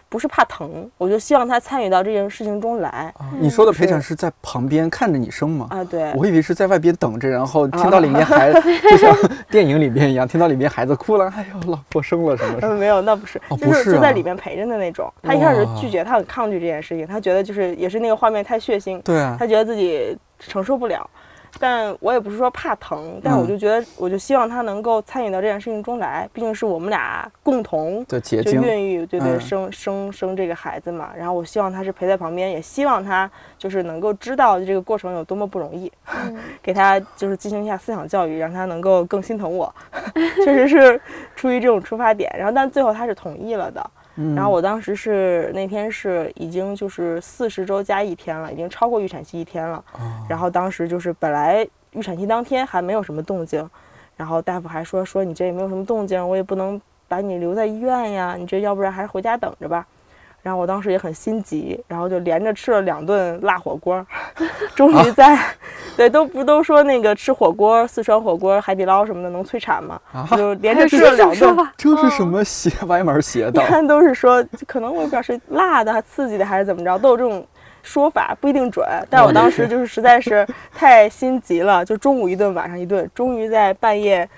不是怕疼，我就希望他参与到这件事情中来。你说的陪产是在旁边看着你生吗？啊，对，我以为是在外边等着，然后听到里面孩子，(laughs) 就像电影里面一样，听到里面孩子哭了，哎呦，老婆生了什么？没有，那不是，就是就在里面陪着的那种。他一开始拒绝，他很抗拒这件事情，他觉得就是也是那个画面太血腥，对啊，他觉得自己承受不了。但我也不是说怕疼，但我就觉得，我就希望他能够参与到这件事情中来，毕竟是我们俩共同就孕育，对对，生生生这个孩子嘛。然后我希望他是陪在旁边，也希望他就是能够知道这个过程有多么不容易，(laughs) 给他就是进行一下思想教育，让他能够更心疼我。(laughs) 确实是出于这种出发点，然后但最后他是同意了的。然后我当时是那天是已经就是四十周加一天了，已经超过预产期一天了。然后当时就是本来预产期当天还没有什么动静，然后大夫还说说你这也没有什么动静，我也不能把你留在医院呀，你这要不然还是回家等着吧。然后我当时也很心急，然后就连着吃了两顿辣火锅，(laughs) 终于在，(laughs) 对，都不都说那个吃火锅，四川火锅、海底捞什么的能催产吗？就 (laughs) 连着吃了两顿。这是什么邪歪门邪道？一般都是说，可能我也不知道是辣的、刺激的还是怎么着，都有这种说法，不一定准。但我当时就是实在是太心急了，就中午一顿，晚上一顿，终于在半夜。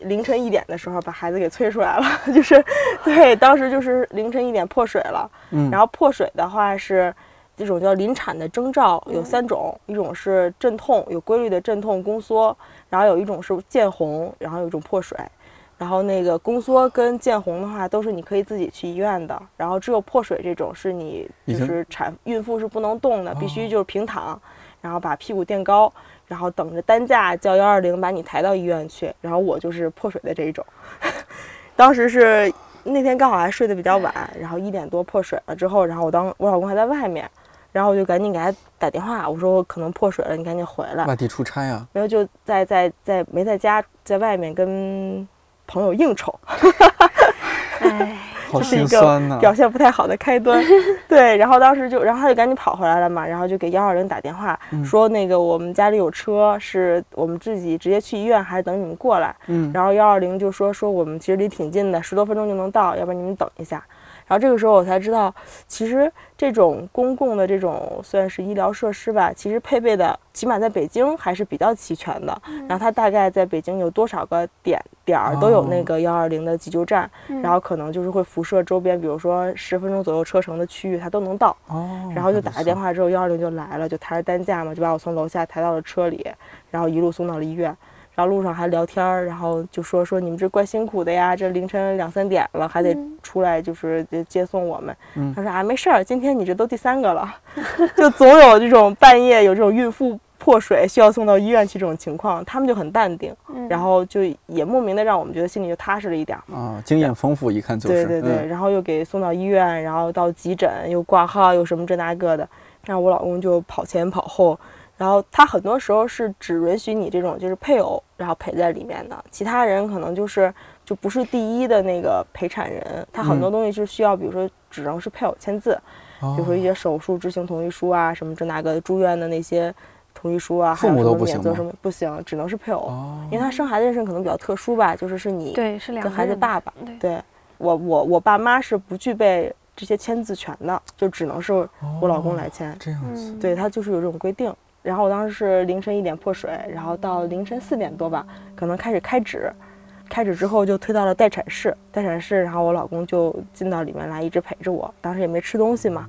凌晨一点的时候把孩子给催出来了，(laughs) 就是，对，当时就是凌晨一点破水了。嗯，然后破水的话是这种叫临产的征兆有三种，一种是阵痛，有规律的阵痛宫缩，然后有一种是见红，然后有一种破水。然后那个宫缩跟见红的话都是你可以自己去医院的，然后只有破水这种是你就是产孕妇是不能动的，必须就是平躺，然后把屁股垫高。然后等着担架叫幺二零把你抬到医院去，然后我就是破水的这一种。(laughs) 当时是那天刚好还睡得比较晚，然后一点多破水了之后，然后我当我老公还在外面，然后我就赶紧给他打电话，我说我可能破水了，你赶紧回来。外地出差啊？没有，就在在在没在家，在外面跟朋友应酬。(laughs) 哎。这是一个表现不太好的开端，(laughs) 对。然后当时就，然后他就赶紧跑回来了嘛，然后就给幺二零打电话，说那个我们家里有车，是我们自己直接去医院，还是等你们过来？嗯。然后幺二零就说说我们其实离挺近的，十多分钟就能到，要不然你们等一下。然后这个时候我才知道，其实这种公共的这种算是医疗设施吧，其实配备的起码在北京还是比较齐全的。然后它大概在北京有多少个点点儿都有那个幺二零的急救站，然后可能就是会辐射周边，比如说十分钟左右车程的区域，它都能到。哦。然后就打了电话之后，幺二零就来了，就抬着担架嘛，就把我从楼下抬到了车里，然后一路送到了医院。然后路上还聊天儿，然后就说说你们这怪辛苦的呀，这凌晨两三点了还得出来就是接送我们。他说啊没事儿，今天你这都第三个了，(laughs) 就总有这种半夜有这种孕妇破水需要送到医院去这种情况，他们就很淡定，然后就也莫名的让我们觉得心里就踏实了一点啊。经验丰富，一看就是对对对，然后又给送到医院，然后到急诊又挂号又什么这那个的，然后我老公就跑前跑后。然后他很多时候是只允许你这种就是配偶，然后陪在里面的，其他人可能就是就不是第一的那个陪产人。他很多东西是需要，比如说只能是配偶签字，比如说一些手术执行同意书啊，什么这那个住院的那些同意书啊，父母都不行什么不行，只能是配偶，因为他生孩子的事可能比较特殊吧，就是是你对是两个孩子爸爸，对。我我我爸妈是不具备这些签字权的，就只能是我老公来签，这样子，对他就是有这种规定。然后我当时是凌晨一点破水，然后到凌晨四点多吧，可能开始开指，开指之后就推到了待产室，待产室，然后我老公就进到里面来，一直陪着我。当时也没吃东西嘛，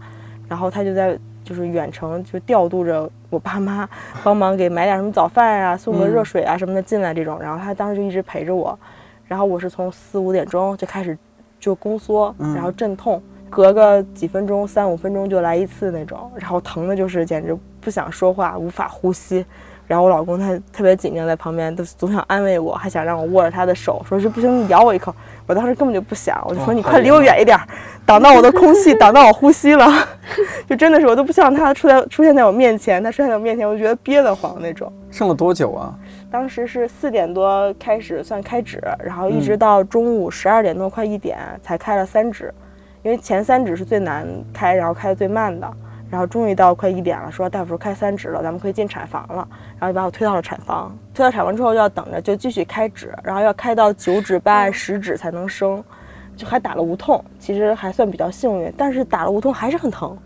然后他就在就是远程就调度着我爸妈，帮忙给买点什么早饭啊，送个热水啊什么的进来这种。然后他当时就一直陪着我，然后我是从四五点钟就开始就宫缩，然后阵痛，隔个几分钟三五分钟就来一次那种，然后疼的就是简直。不想说话，无法呼吸，然后我老公他特别紧张，在旁边都总想安慰我，还想让我握着他的手，说是不行，你咬我一口。我当时根本就不想，我就说你快离我远一点，挡到我的空气，(laughs) 挡到我呼吸了。就真的是我都不希望他出来出现在我面前，他出现在我面前，我就觉得憋得慌那种。剩了多久啊？当时是四点多开始算开指，然后一直到中午十二点多快一点才开了三指，因为前三指是最难开，然后开的最慢的。然后终于到快一点了，说大夫说开三指了，咱们可以进产房了。然后就把我推到了产房，推到产房之后要等着，就继续开指，然后要开到九指半、十指才能生，就还打了无痛，其实还算比较幸运。但是打了无痛还是很疼，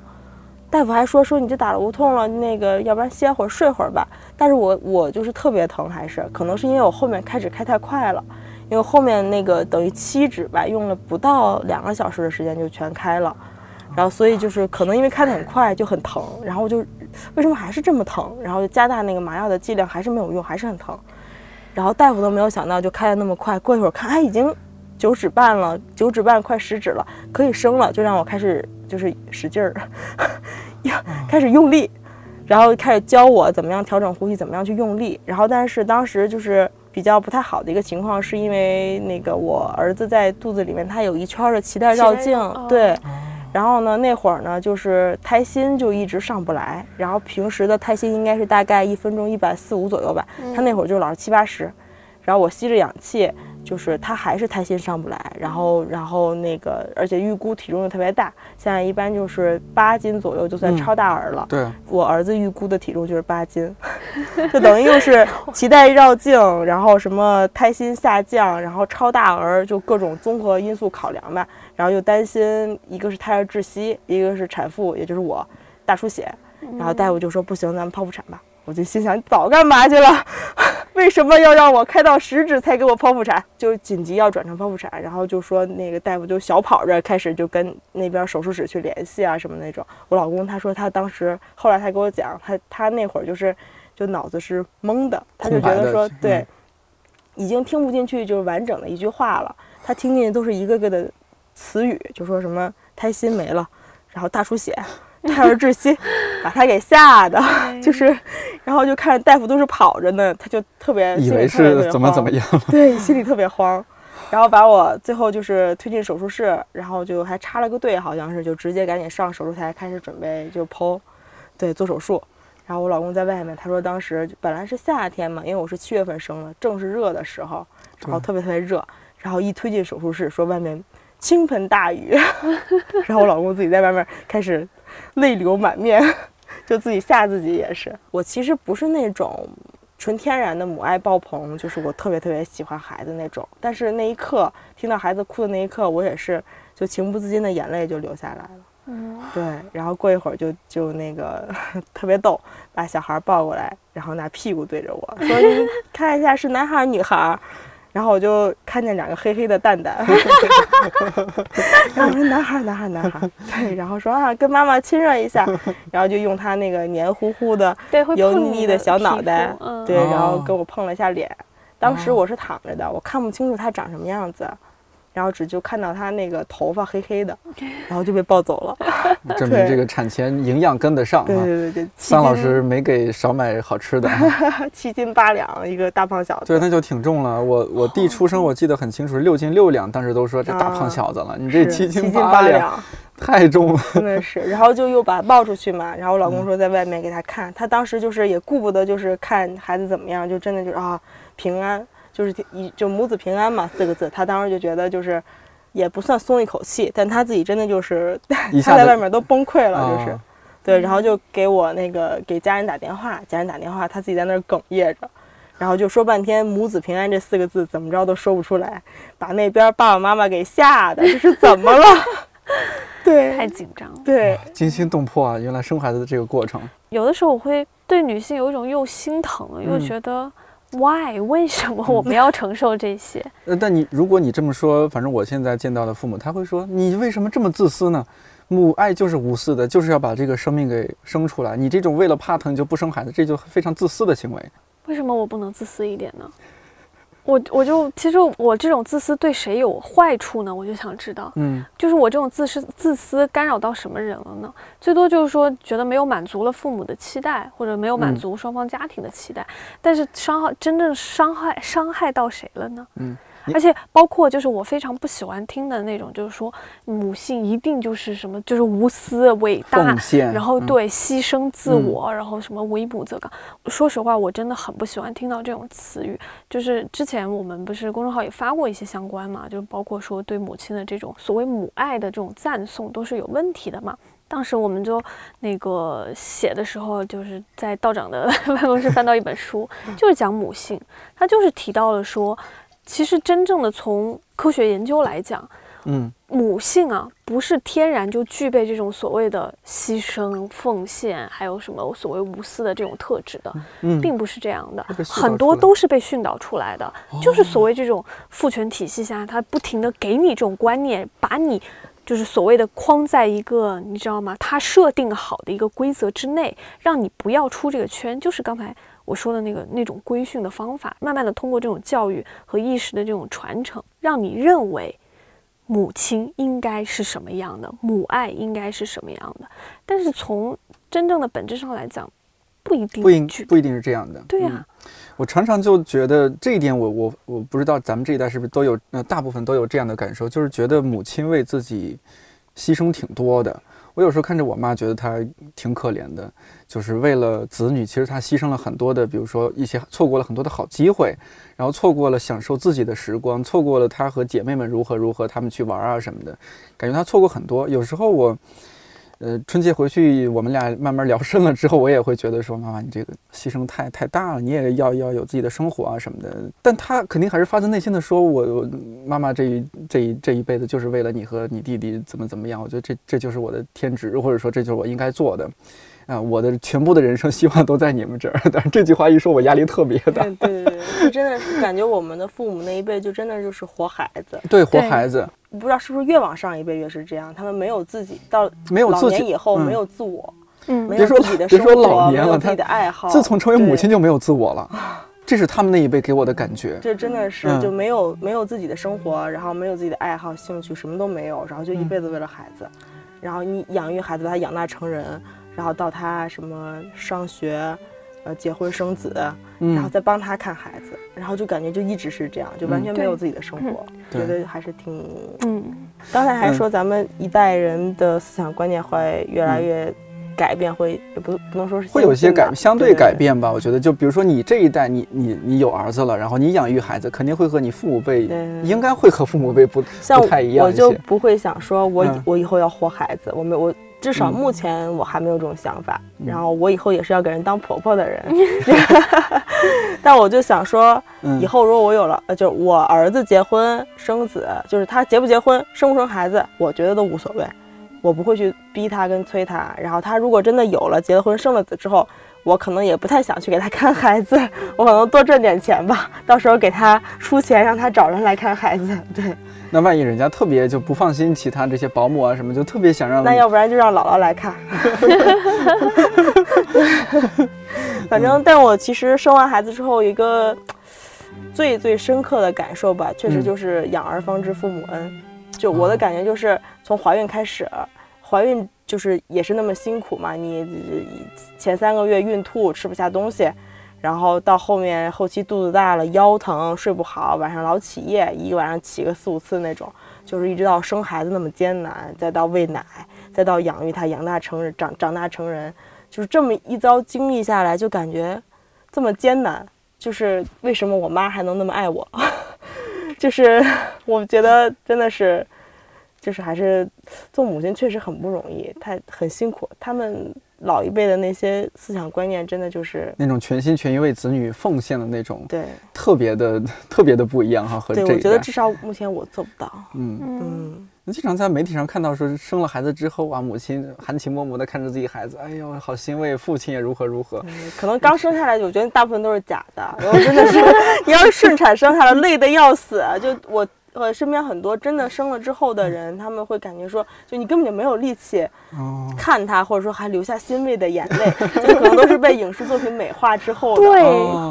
大夫还说说你这打了无痛了，那个要不然歇会儿睡会儿吧。但是我我就是特别疼，还是可能是因为我后面开指开太快了，因为后面那个等于七指吧，用了不到两个小时的时间就全开了。然后，所以就是可能因为开得很快就很疼，然后就为什么还是这么疼？然后就加大那个麻药的剂量还是没有用，还是很疼。然后大夫都没有想到就开得那么快，过一会儿看，哎，已经九指半了，九指半快十指了，可以生了，就让我开始就是使劲儿，开始用力，然后开始教我怎么样调整呼吸，怎么样去用力。然后但是当时就是比较不太好的一个情况，是因为那个我儿子在肚子里面，他有一圈的脐带绕颈，对。然后呢，那会儿呢，就是胎心就一直上不来，然后平时的胎心应该是大概一分钟一百四五左右吧，他那会儿就老是七八十，然后我吸着氧气。就是他还是胎心上不来，然后然后那个，而且预估体重又特别大，现在一般就是八斤左右就算超大儿了。对，我儿子预估的体重就是八斤，(laughs) 就等于又是脐带绕颈，然后什么胎心下降，然后超大儿，就各种综合因素考量吧。然后又担心一个是胎儿窒息，一个是产妇，也就是我大出血，然后大夫就说不行，咱们剖腹产吧。我就心想，早干嘛去了？(laughs) 为什么要让我开到十指才给我剖腹产？就紧急要转成剖腹产，然后就说那个大夫就小跑着开始就跟那边手术室去联系啊什么那种。我老公他说他当时后来他给我讲，他他那会儿就是就脑子是懵的，他就觉得说对，已经听不进去就是完整的一句话了，他听进去都是一个个的词语，就说什么胎心没了，然后大出血。胎儿窒息，(laughs) 把他给吓的，就是，然后就看大夫都是跑着呢，他就特别以为是怎么怎么样。了，(laughs) 对，心里特别慌，然后把我最后就是推进手术室，然后就还插了个队，好像是就直接赶紧上手术台开始准备就剖，对，做手术，然后我老公在外面，他说当时本来是夏天嘛，因为我是七月份生的，正是热的时候，然后特别特别热，然后一推进手术室，说外面倾盆大雨，(laughs) 然后我老公自己在外面开始。泪流满面，(laughs) 就自己吓自己也是。我其实不是那种纯天然的母爱爆棚，就是我特别特别喜欢孩子那种。但是那一刻听到孩子哭的那一刻，我也是就情不自禁的眼泪就流下来了。嗯，对。然后过一会儿就就那个 (laughs) 特别逗，把小孩抱过来，然后拿屁股对着我说：“你看一下是男孩女孩。”然后我就看见两个黑黑的蛋蛋，(laughs) 然后我说男孩男孩男孩，对，然后说啊跟妈妈亲热一下，然后就用他那个黏糊糊的、油腻腻的小脑袋，对，然后跟我碰了一下脸，当时我是躺着的，我看不清楚他长什么样子。然后只就看到他那个头发黑黑的，(laughs) 然后就被抱走了，(laughs) 证明这个产前营养跟得上。对对对对，桑老师没给少买好吃的，(laughs) 七斤八两一个大胖小子。对，那就挺重了。我我弟出生我记得很清楚，六斤六两，当时都说这大胖小子了。你这七斤八两，太重了。真的是。然后就又把他抱出去嘛，然后我老公说在外面给他看，他当时就是也顾不得就是看孩子怎么样，就真的就是啊平安。就是一就母子平安嘛四个字，他当时就觉得就是也不算松一口气，但他自己真的就是他在外面都崩溃了，就是对，然后就给我那个给家人打电话，家人打电话，他自己在那儿哽咽着，然后就说半天母子平安这四个字怎么着都说不出来，把那边爸爸妈妈给吓的，这是怎么了？(laughs) 对，太紧张了，对，惊心动魄啊！原来生孩子的这个过程，有的时候我会对女性有一种又心疼又觉得。Why？为什么我们要承受这些？(laughs) 呃，但你如果你这么说，反正我现在见到的父母，他会说你为什么这么自私呢？母爱就是无私的，就是要把这个生命给生出来。你这种为了怕疼就不生孩子，这就非常自私的行为。为什么我不能自私一点呢？我我就其实我这种自私对谁有坏处呢？我就想知道，嗯，就是我这种自私自私干扰到什么人了呢？最多就是说觉得没有满足了父母的期待，或者没有满足双方家庭的期待，但是伤害真正伤害伤害到谁了呢？嗯。而且包括就是我非常不喜欢听的那种，就是说母性一定就是什么，就是无私伟大，然后对牺牲自我，然后什么为母则刚。说实话，我真的很不喜欢听到这种词语。就是之前我们不是公众号也发过一些相关嘛，就包括说对母亲的这种所谓母爱的这种赞颂都是有问题的嘛。当时我们就那个写的时候，就是在道长的 (laughs) 办公室翻到一本书，就是讲母性，他就是提到了说。其实，真正的从科学研究来讲，嗯，母性啊，不是天然就具备这种所谓的牺牲、奉献，还有什么所谓无私的这种特质的，嗯，并不是这样的，很多都是被训导出来的，就是所谓这种父权体系下，他不停的给你这种观念，把你就是所谓的框在一个，你知道吗？他设定好的一个规则之内，让你不要出这个圈，就是刚才。我说的那个那种规训的方法，慢慢的通过这种教育和意识的这种传承，让你认为母亲应该是什么样的，母爱应该是什么样的。但是从真正的本质上来讲，不一定不应不一定是这样的。对呀，我常常就觉得这一点，我我我不知道咱们这一代是不是都有，呃，大部分都有这样的感受，就是觉得母亲为自己牺牲挺多的。我有时候看着我妈，觉得她挺可怜的，就是为了子女，其实她牺牲了很多的，比如说一些错过了很多的好机会，然后错过了享受自己的时光，错过了她和姐妹们如何如何，她们去玩啊什么的，感觉她错过很多。有时候我。呃，春节回去，我们俩慢慢聊深了之后，我也会觉得说，妈妈，你这个牺牲太太大了，你也要要有自己的生活啊什么的。但他肯定还是发自内心的说，我妈妈这一这一这一辈子就是为了你和你弟弟怎么怎么样。我觉得这这就是我的天职，或者说这就是我应该做的。啊，我的全部的人生希望都在你们这儿。但是这句话一说，我压力特别大。对对对，真的是感觉我们的父母那一辈就真的就是活孩子。对，活孩子。不知道是不是越往上一辈越是这样，他们没有自己到没有老年以后没有自我，嗯，别说别说老年了，自己的爱好。自从成为母亲就没有自我了，(laughs) 这是他们那一辈给我的感觉。这真的是就没有没有自己的生活，然后没有自己的爱好兴趣，什么都没有，然后就一辈子为了孩子，然后你养育孩子，把他养大成人。然后到他什么上学，呃，结婚生子，然后再帮他看孩子，然后就感觉就一直是这样，就完全没有自己的生活，觉得还是挺……嗯。刚才还说咱们一代人的思想观念会越来越改变，会也不不能说是会有一些改相对改变吧。我觉得，就比如说你这一代，你你你有儿子了，然后你养育孩子，肯定会和你父母辈应该会和父母辈不不太一样。我就不会想说我我以后要活孩子，我没我。至少目前我还没有这种想法，然后我以后也是要给人当婆婆的人，(laughs) 但我就想说，以后如果我有了，呃，就是我儿子结婚生子，就是他结不结婚、生不生孩子，我觉得都无所谓，我不会去逼他跟催他。然后他如果真的有了结了婚、生了子之后，我可能也不太想去给他看孩子，(laughs) 我可能多赚点钱吧，到时候给他出钱让他找人来看孩子，(laughs) 对。那万一人家特别就不放心其他这些保姆啊什么，就特别想让那要不然就让姥姥来看。(laughs) 反正，但我其实生完孩子之后，一个 (tsk) 最最深刻的感受吧，确实就是养儿方知父母恩。就我的感觉就是从怀孕开始，怀孕就是也是那么辛苦嘛，你前三个月孕吐吃不下东西，然后到后面后期肚子大了腰疼睡不好，晚上老起夜，一个晚上起个四五次那种，就是一直到生孩子那么艰难，再到喂奶，再到养育他养大成人长长大成人，就是这么一遭经历下来，就感觉这么艰难，就是为什么我妈还能那么爱我？(laughs) 就是我觉得真的是，就是还是做母亲确实很不容易，她很辛苦。他们老一辈的那些思想观念，真的就是那种全心全意为子女奉献的那种，对，特别的特别的不一样哈。和这我觉得至少目前我做不到。嗯嗯。经常在媒体上看到说，生了孩子之后啊，母亲含情脉脉的看着自己孩子，哎呦，好欣慰。父亲也如何如何。可能刚生下来，我觉得大部分都是假的。然后真的是，(laughs) 你要是顺产生下来，累得要死。就我呃身边很多真的生了之后的人，他们会感觉说，就你根本就没有力气看他，或者说还留下欣慰的眼泪，就可能都是被影视作品美化之后的。对，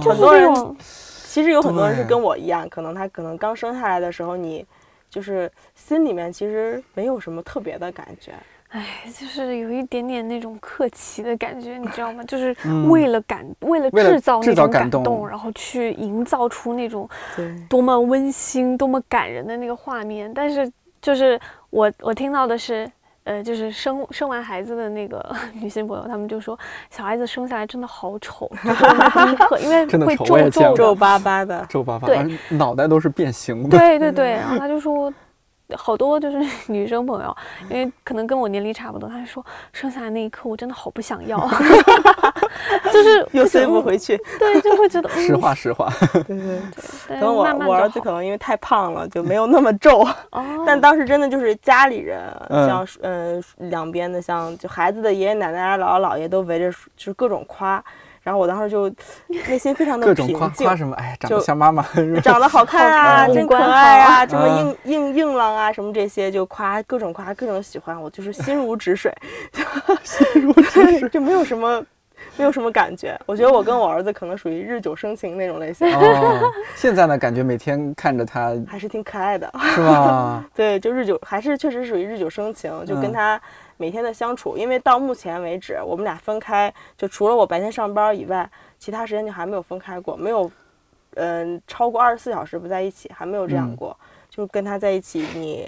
很多人其实有很多人是跟我一样，可能他可能刚生下来的时候你。就是心里面其实没有什么特别的感觉，哎，就是有一点点那种客气的感觉，你知道吗？就是为了感，为了制造那种感动，然后去营造出那种多么温馨、多么感人的那个画面。但是，就是我我听到的是。呃，就是生生完孩子的那个 (laughs) 女性朋友，他们就说小孩子生下来真的好丑，因为会皱皱皱巴巴的，皱巴巴，对，脑袋都是变形的。对对对，然后他就说。好多就是 (laughs) 女生朋友，因为可能跟我年龄差不多，她就说生下来那一刻我真的好不想要，(laughs) 就是又塞不回去，对，就会觉得 (laughs) 实话实话，对对对。可能我我儿子可能因为太胖了，就没有那么皱，但当时真的就是家里人，像嗯两边的像就孩子的爷爷奶奶啊姥姥姥爷都围着，就是各种夸。然后我当时就内心非常的平静，夸夸什么？哎，长得像妈妈，长得好看啊，真可爱啊，这么硬硬硬朗啊，什么这些就夸，各种夸，各种喜欢，我就是心如止水，(laughs) 心如止水，(laughs) 就没有什么，没有什么感觉。我觉得我跟我儿子可能属于日久生情那种类型。哦，(laughs) 现在呢，感觉每天看着他还是挺可爱的，是吧？对，就日久还是确实属于日久生情，就跟他。每天的相处，因为到目前为止，我们俩分开，就除了我白天上班以外，其他时间就还没有分开过，没有，嗯，超过二十四小时不在一起，还没有这样过。就跟他在一起，你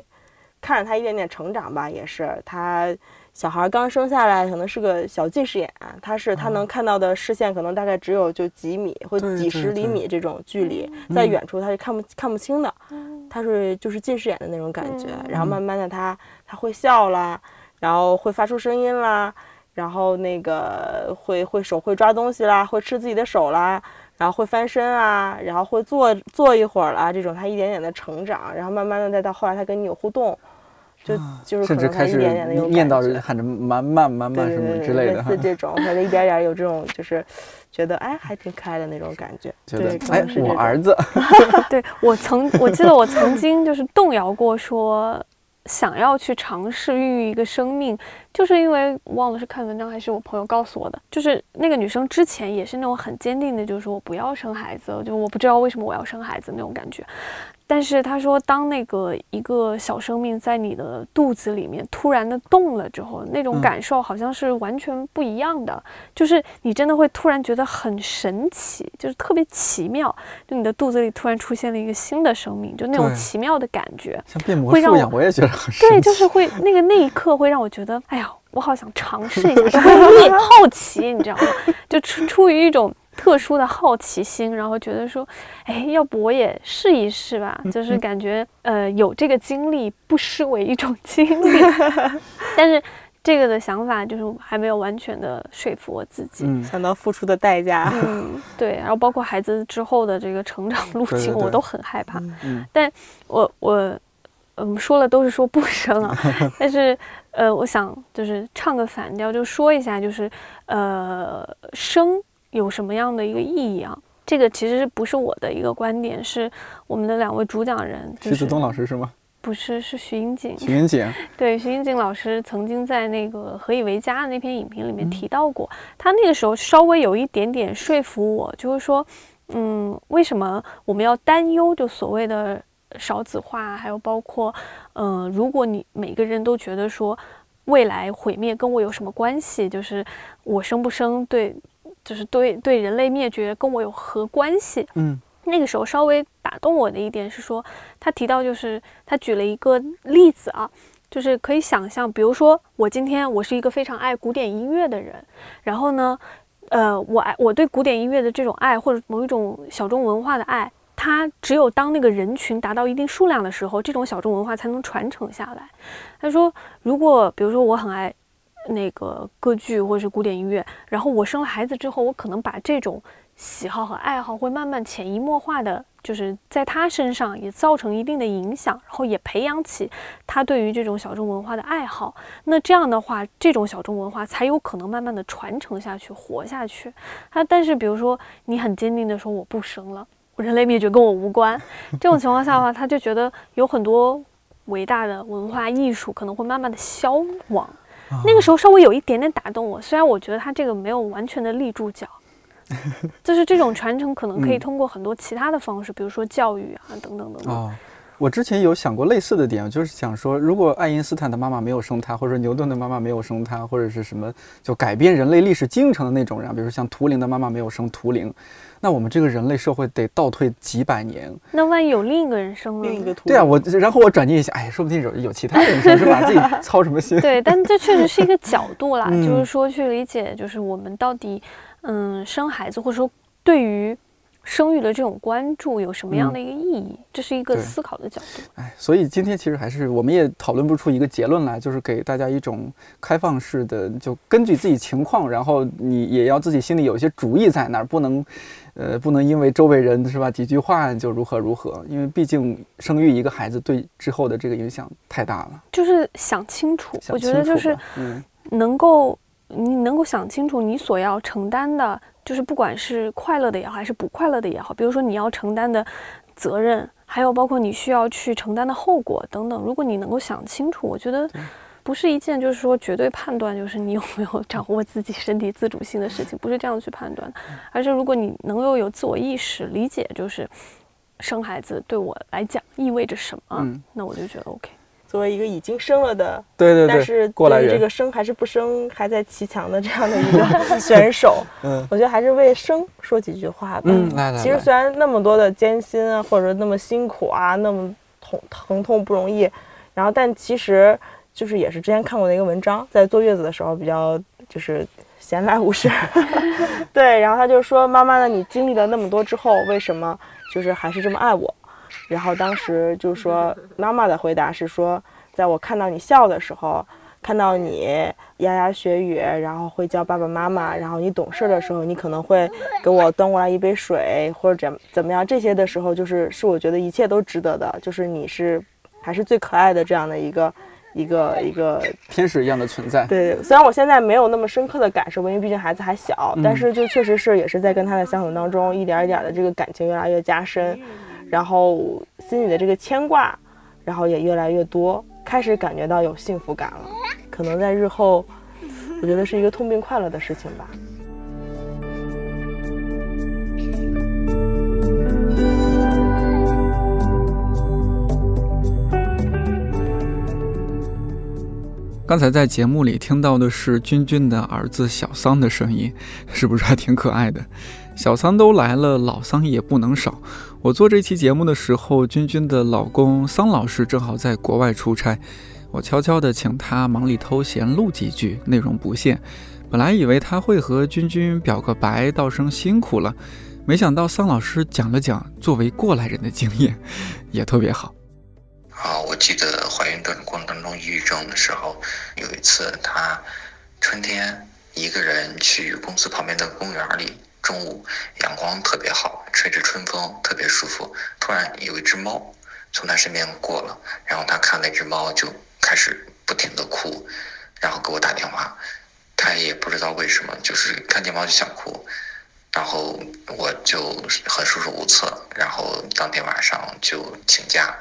看着他一点点成长吧，也是。他小孩刚生下来，可能是个小近视眼，他是他能看到的视线可能大概只有就几米或几十厘米这种距离，在远处他是看不看不清的，他是就是近视眼的那种感觉。然后慢慢的他他会笑了。然后会发出声音啦，然后那个会会手会抓东西啦，会吃自己的手啦，然后会翻身啊，然后会坐坐一会儿啦，这种他一点点的成长，然后慢慢的再到后来他跟你有互动，就就是甚至开始念叨着喊着慢慢慢慢什么之类的，类似这种，或者一点点有这种就是觉得哎还挺可爱的那种感觉，(laughs) 觉得哎我儿子，(laughs) 对我曾我记得我曾经就是动摇过说。想要去尝试孕育一个生命，就是因为忘了是看文章还是我朋友告诉我的，就是那个女生之前也是那种很坚定的，就是说我不要生孩子，就我不知道为什么我要生孩子那种感觉。但是他说，当那个一个小生命在你的肚子里面突然的动了之后，那种感受好像是完全不一样的。就是你真的会突然觉得很神奇，就是特别奇妙。就你的肚子里突然出现了一个新的生命，就那种奇妙的感觉，像变魔术一样。我也觉得很 (laughs) 神奇。对，就是会那个那一刻会让我觉得，哎呀，我好想尝试一下，(laughs) 就好奇，你知道吗？就出出于一种。特殊的好奇心，然后觉得说，哎，要不我也试一试吧？就是感觉，呃，有这个经历不失为一种经历。(laughs) 但是这个的想法就是还没有完全的说服我自己。想到付出的代价，嗯，对。然后包括孩子之后的这个成长路径，我都很害怕。嗯，但我我，嗯，说了都是说不生啊。(laughs) 但是，呃，我想就是唱个反调，就说一下，就是呃，生。有什么样的一个意义啊？这个其实不是我的一个观点，是我们的两位主讲人，徐子东老师是吗？不是，是徐英锦。徐英锦，(laughs) 对，徐英锦老师曾经在那个《何以为家》的那篇影评里面提到过，他那个时候稍微有一点点说服我，就是说，嗯，为什么我们要担忧？就所谓的少子化，还有包括，嗯，如果你每个人都觉得说未来毁灭跟我有什么关系？就是我生不生对，就是对对人类灭绝跟我有何关系？嗯，那个时候稍微打动我的一点是说，他提到就是他举了一个例子啊，就是可以想象，比如说我今天我是一个非常爱古典音乐的人，然后呢。呃，我爱我对古典音乐的这种爱，或者某一种小众文化的爱，它只有当那个人群达到一定数量的时候，这种小众文化才能传承下来。他说，如果比如说我很爱那个歌剧或者是古典音乐，然后我生了孩子之后，我可能把这种喜好和爱好会慢慢潜移默化的。就是在他身上也造成一定的影响，然后也培养起他对于这种小众文化的爱好。那这样的话，这种小众文化才有可能慢慢的传承下去、活下去。他但是，比如说你很坚定的说我不生了，人类灭绝跟我无关，这种情况下的话，他就觉得有很多伟大的文化艺术可能会慢慢的消亡。那个时候稍微有一点点打动我，虽然我觉得他这个没有完全的立住脚。(laughs) 就是这种传承可能可以通过很多其他的方式，比如说教育啊等等等等。哦，我之前有想过类似的点，就是想说，如果爱因斯坦的妈妈没有生他，或者牛顿的妈妈没有生他，或者是什么就改变人类历史进程的那种人，比如说像图灵的妈妈没有生图灵，那我们这个人类社会得倒退几百年。那万一有另一个人生了，另一个图对啊，我然后我转念一想，哎，说不定有有其他人生是吧？自己 (laughs) 操什么心？对，但这确实是一个角度啦，(laughs) 就是说去理解，就是我们到底。嗯，生孩子或者说对于生育的这种关注有什么样的一个意义？这是一个思考的角度。哎，所以今天其实还是我们也讨论不出一个结论来，就是给大家一种开放式的，就根据自己情况，然后你也要自己心里有一些主意在那儿，不能，呃，不能因为周围人是吧几句话就如何如何，因为毕竟生育一个孩子对之后的这个影响太大了。就是想清楚，我觉得就是嗯，能够。你能够想清楚你所要承担的，就是不管是快乐的也好，还是不快乐的也好，比如说你要承担的责任，还有包括你需要去承担的后果等等。如果你能够想清楚，我觉得不是一件就是说绝对判断，就是你有没有掌握自己身体自主性的事情，不是这样去判断的。而是如果你能够有自我意识，理解就是生孩子对我来讲意味着什么，那我就觉得 OK。作为一个已经生了的，对对对，但是对于这个生还是不生还在骑墙的这样的一个 (laughs) 选手，嗯，我觉得还是为生说几句话吧。嗯，来来。其实虽然那么多的艰辛啊，或者那么辛苦啊，那么痛疼痛不容易，然后但其实就是也是之前看过的一个文章，在坐月子的时候比较就是闲来无事，(laughs) 对，然后他就说妈妈呢，你经历了那么多之后，为什么就是还是这么爱我？然后当时就说，妈妈的回答是说，在我看到你笑的时候，看到你牙牙学语，然后会叫爸爸妈妈，然后你懂事的时候，你可能会给我端过来一杯水或者怎怎么样，这些的时候，就是是我觉得一切都值得的，就是你是还是最可爱的这样的一个一个一个 (laughs) 天使一样的存在。对，虽然我现在没有那么深刻的感受，因为毕竟孩子还小，但是就确实是也是在跟他的相处当中，一点一点的这个感情越来越加深。然后心里的这个牵挂，然后也越来越多，开始感觉到有幸福感了。可能在日后，我觉得是一个痛并快乐的事情吧。刚才在节目里听到的是君君的儿子小桑的声音，是不是还挺可爱的？小桑都来了，老桑也不能少。我做这期节目的时候，君君的老公桑老师正好在国外出差，我悄悄地请他忙里偷闲录几句，内容不限。本来以为他会和君君表个白，道声辛苦了，没想到桑老师讲了讲作为过来人的经验，也特别好。啊，我记得怀孕的过程当中抑郁症的时候，有一次她春天一个人去公司旁边的公园里。中午阳光特别好，吹着春风，特别舒服。突然有一只猫从他身边过了，然后他看那只猫就开始不停的哭，然后给我打电话。他也不知道为什么，就是看见猫就想哭。然后我就很束手无策，然后当天晚上就请假，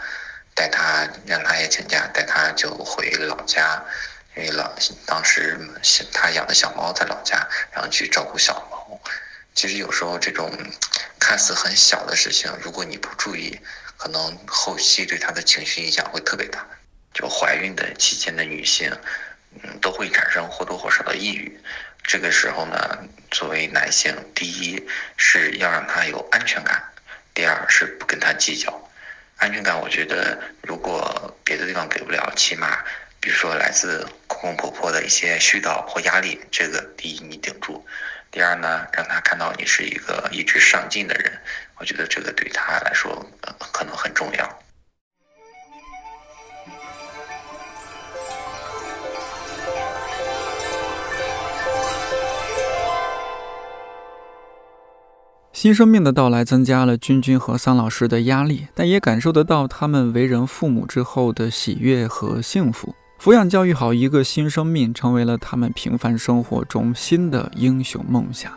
带他让他也请假，带他就回老家，因为老当时他养的小猫在老家，然后去照顾小猫。其实有时候这种看似很小的事情，如果你不注意，可能后期对她的情绪影响会特别大。就怀孕的期间的女性，嗯，都会产生或多或少的抑郁。这个时候呢，作为男性，第一是要让她有安全感，第二是不跟她计较。安全感，我觉得如果别的地方给不了，起码比如说来自公公婆婆的一些絮叨或压力，这个第一你顶住。第二呢，让他看到你是一个一直上进的人，我觉得这个对他来说可能很重要。新生命的到来增加了君君和桑老师的压力，但也感受得到他们为人父母之后的喜悦和幸福。抚养教育好一个新生命，成为了他们平凡生活中新的英雄梦想。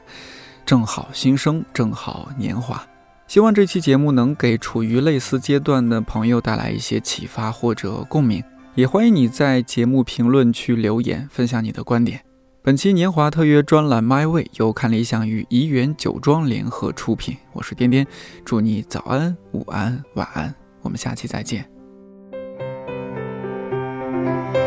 正好新生，正好年华。希望这期节目能给处于类似阶段的朋友带来一些启发或者共鸣。也欢迎你在节目评论区留言，分享你的观点。本期年华特约专栏《My Way》由看理想与怡园酒庄联合出品。我是颠颠，祝你早安、午安、晚安。我们下期再见。Thank you.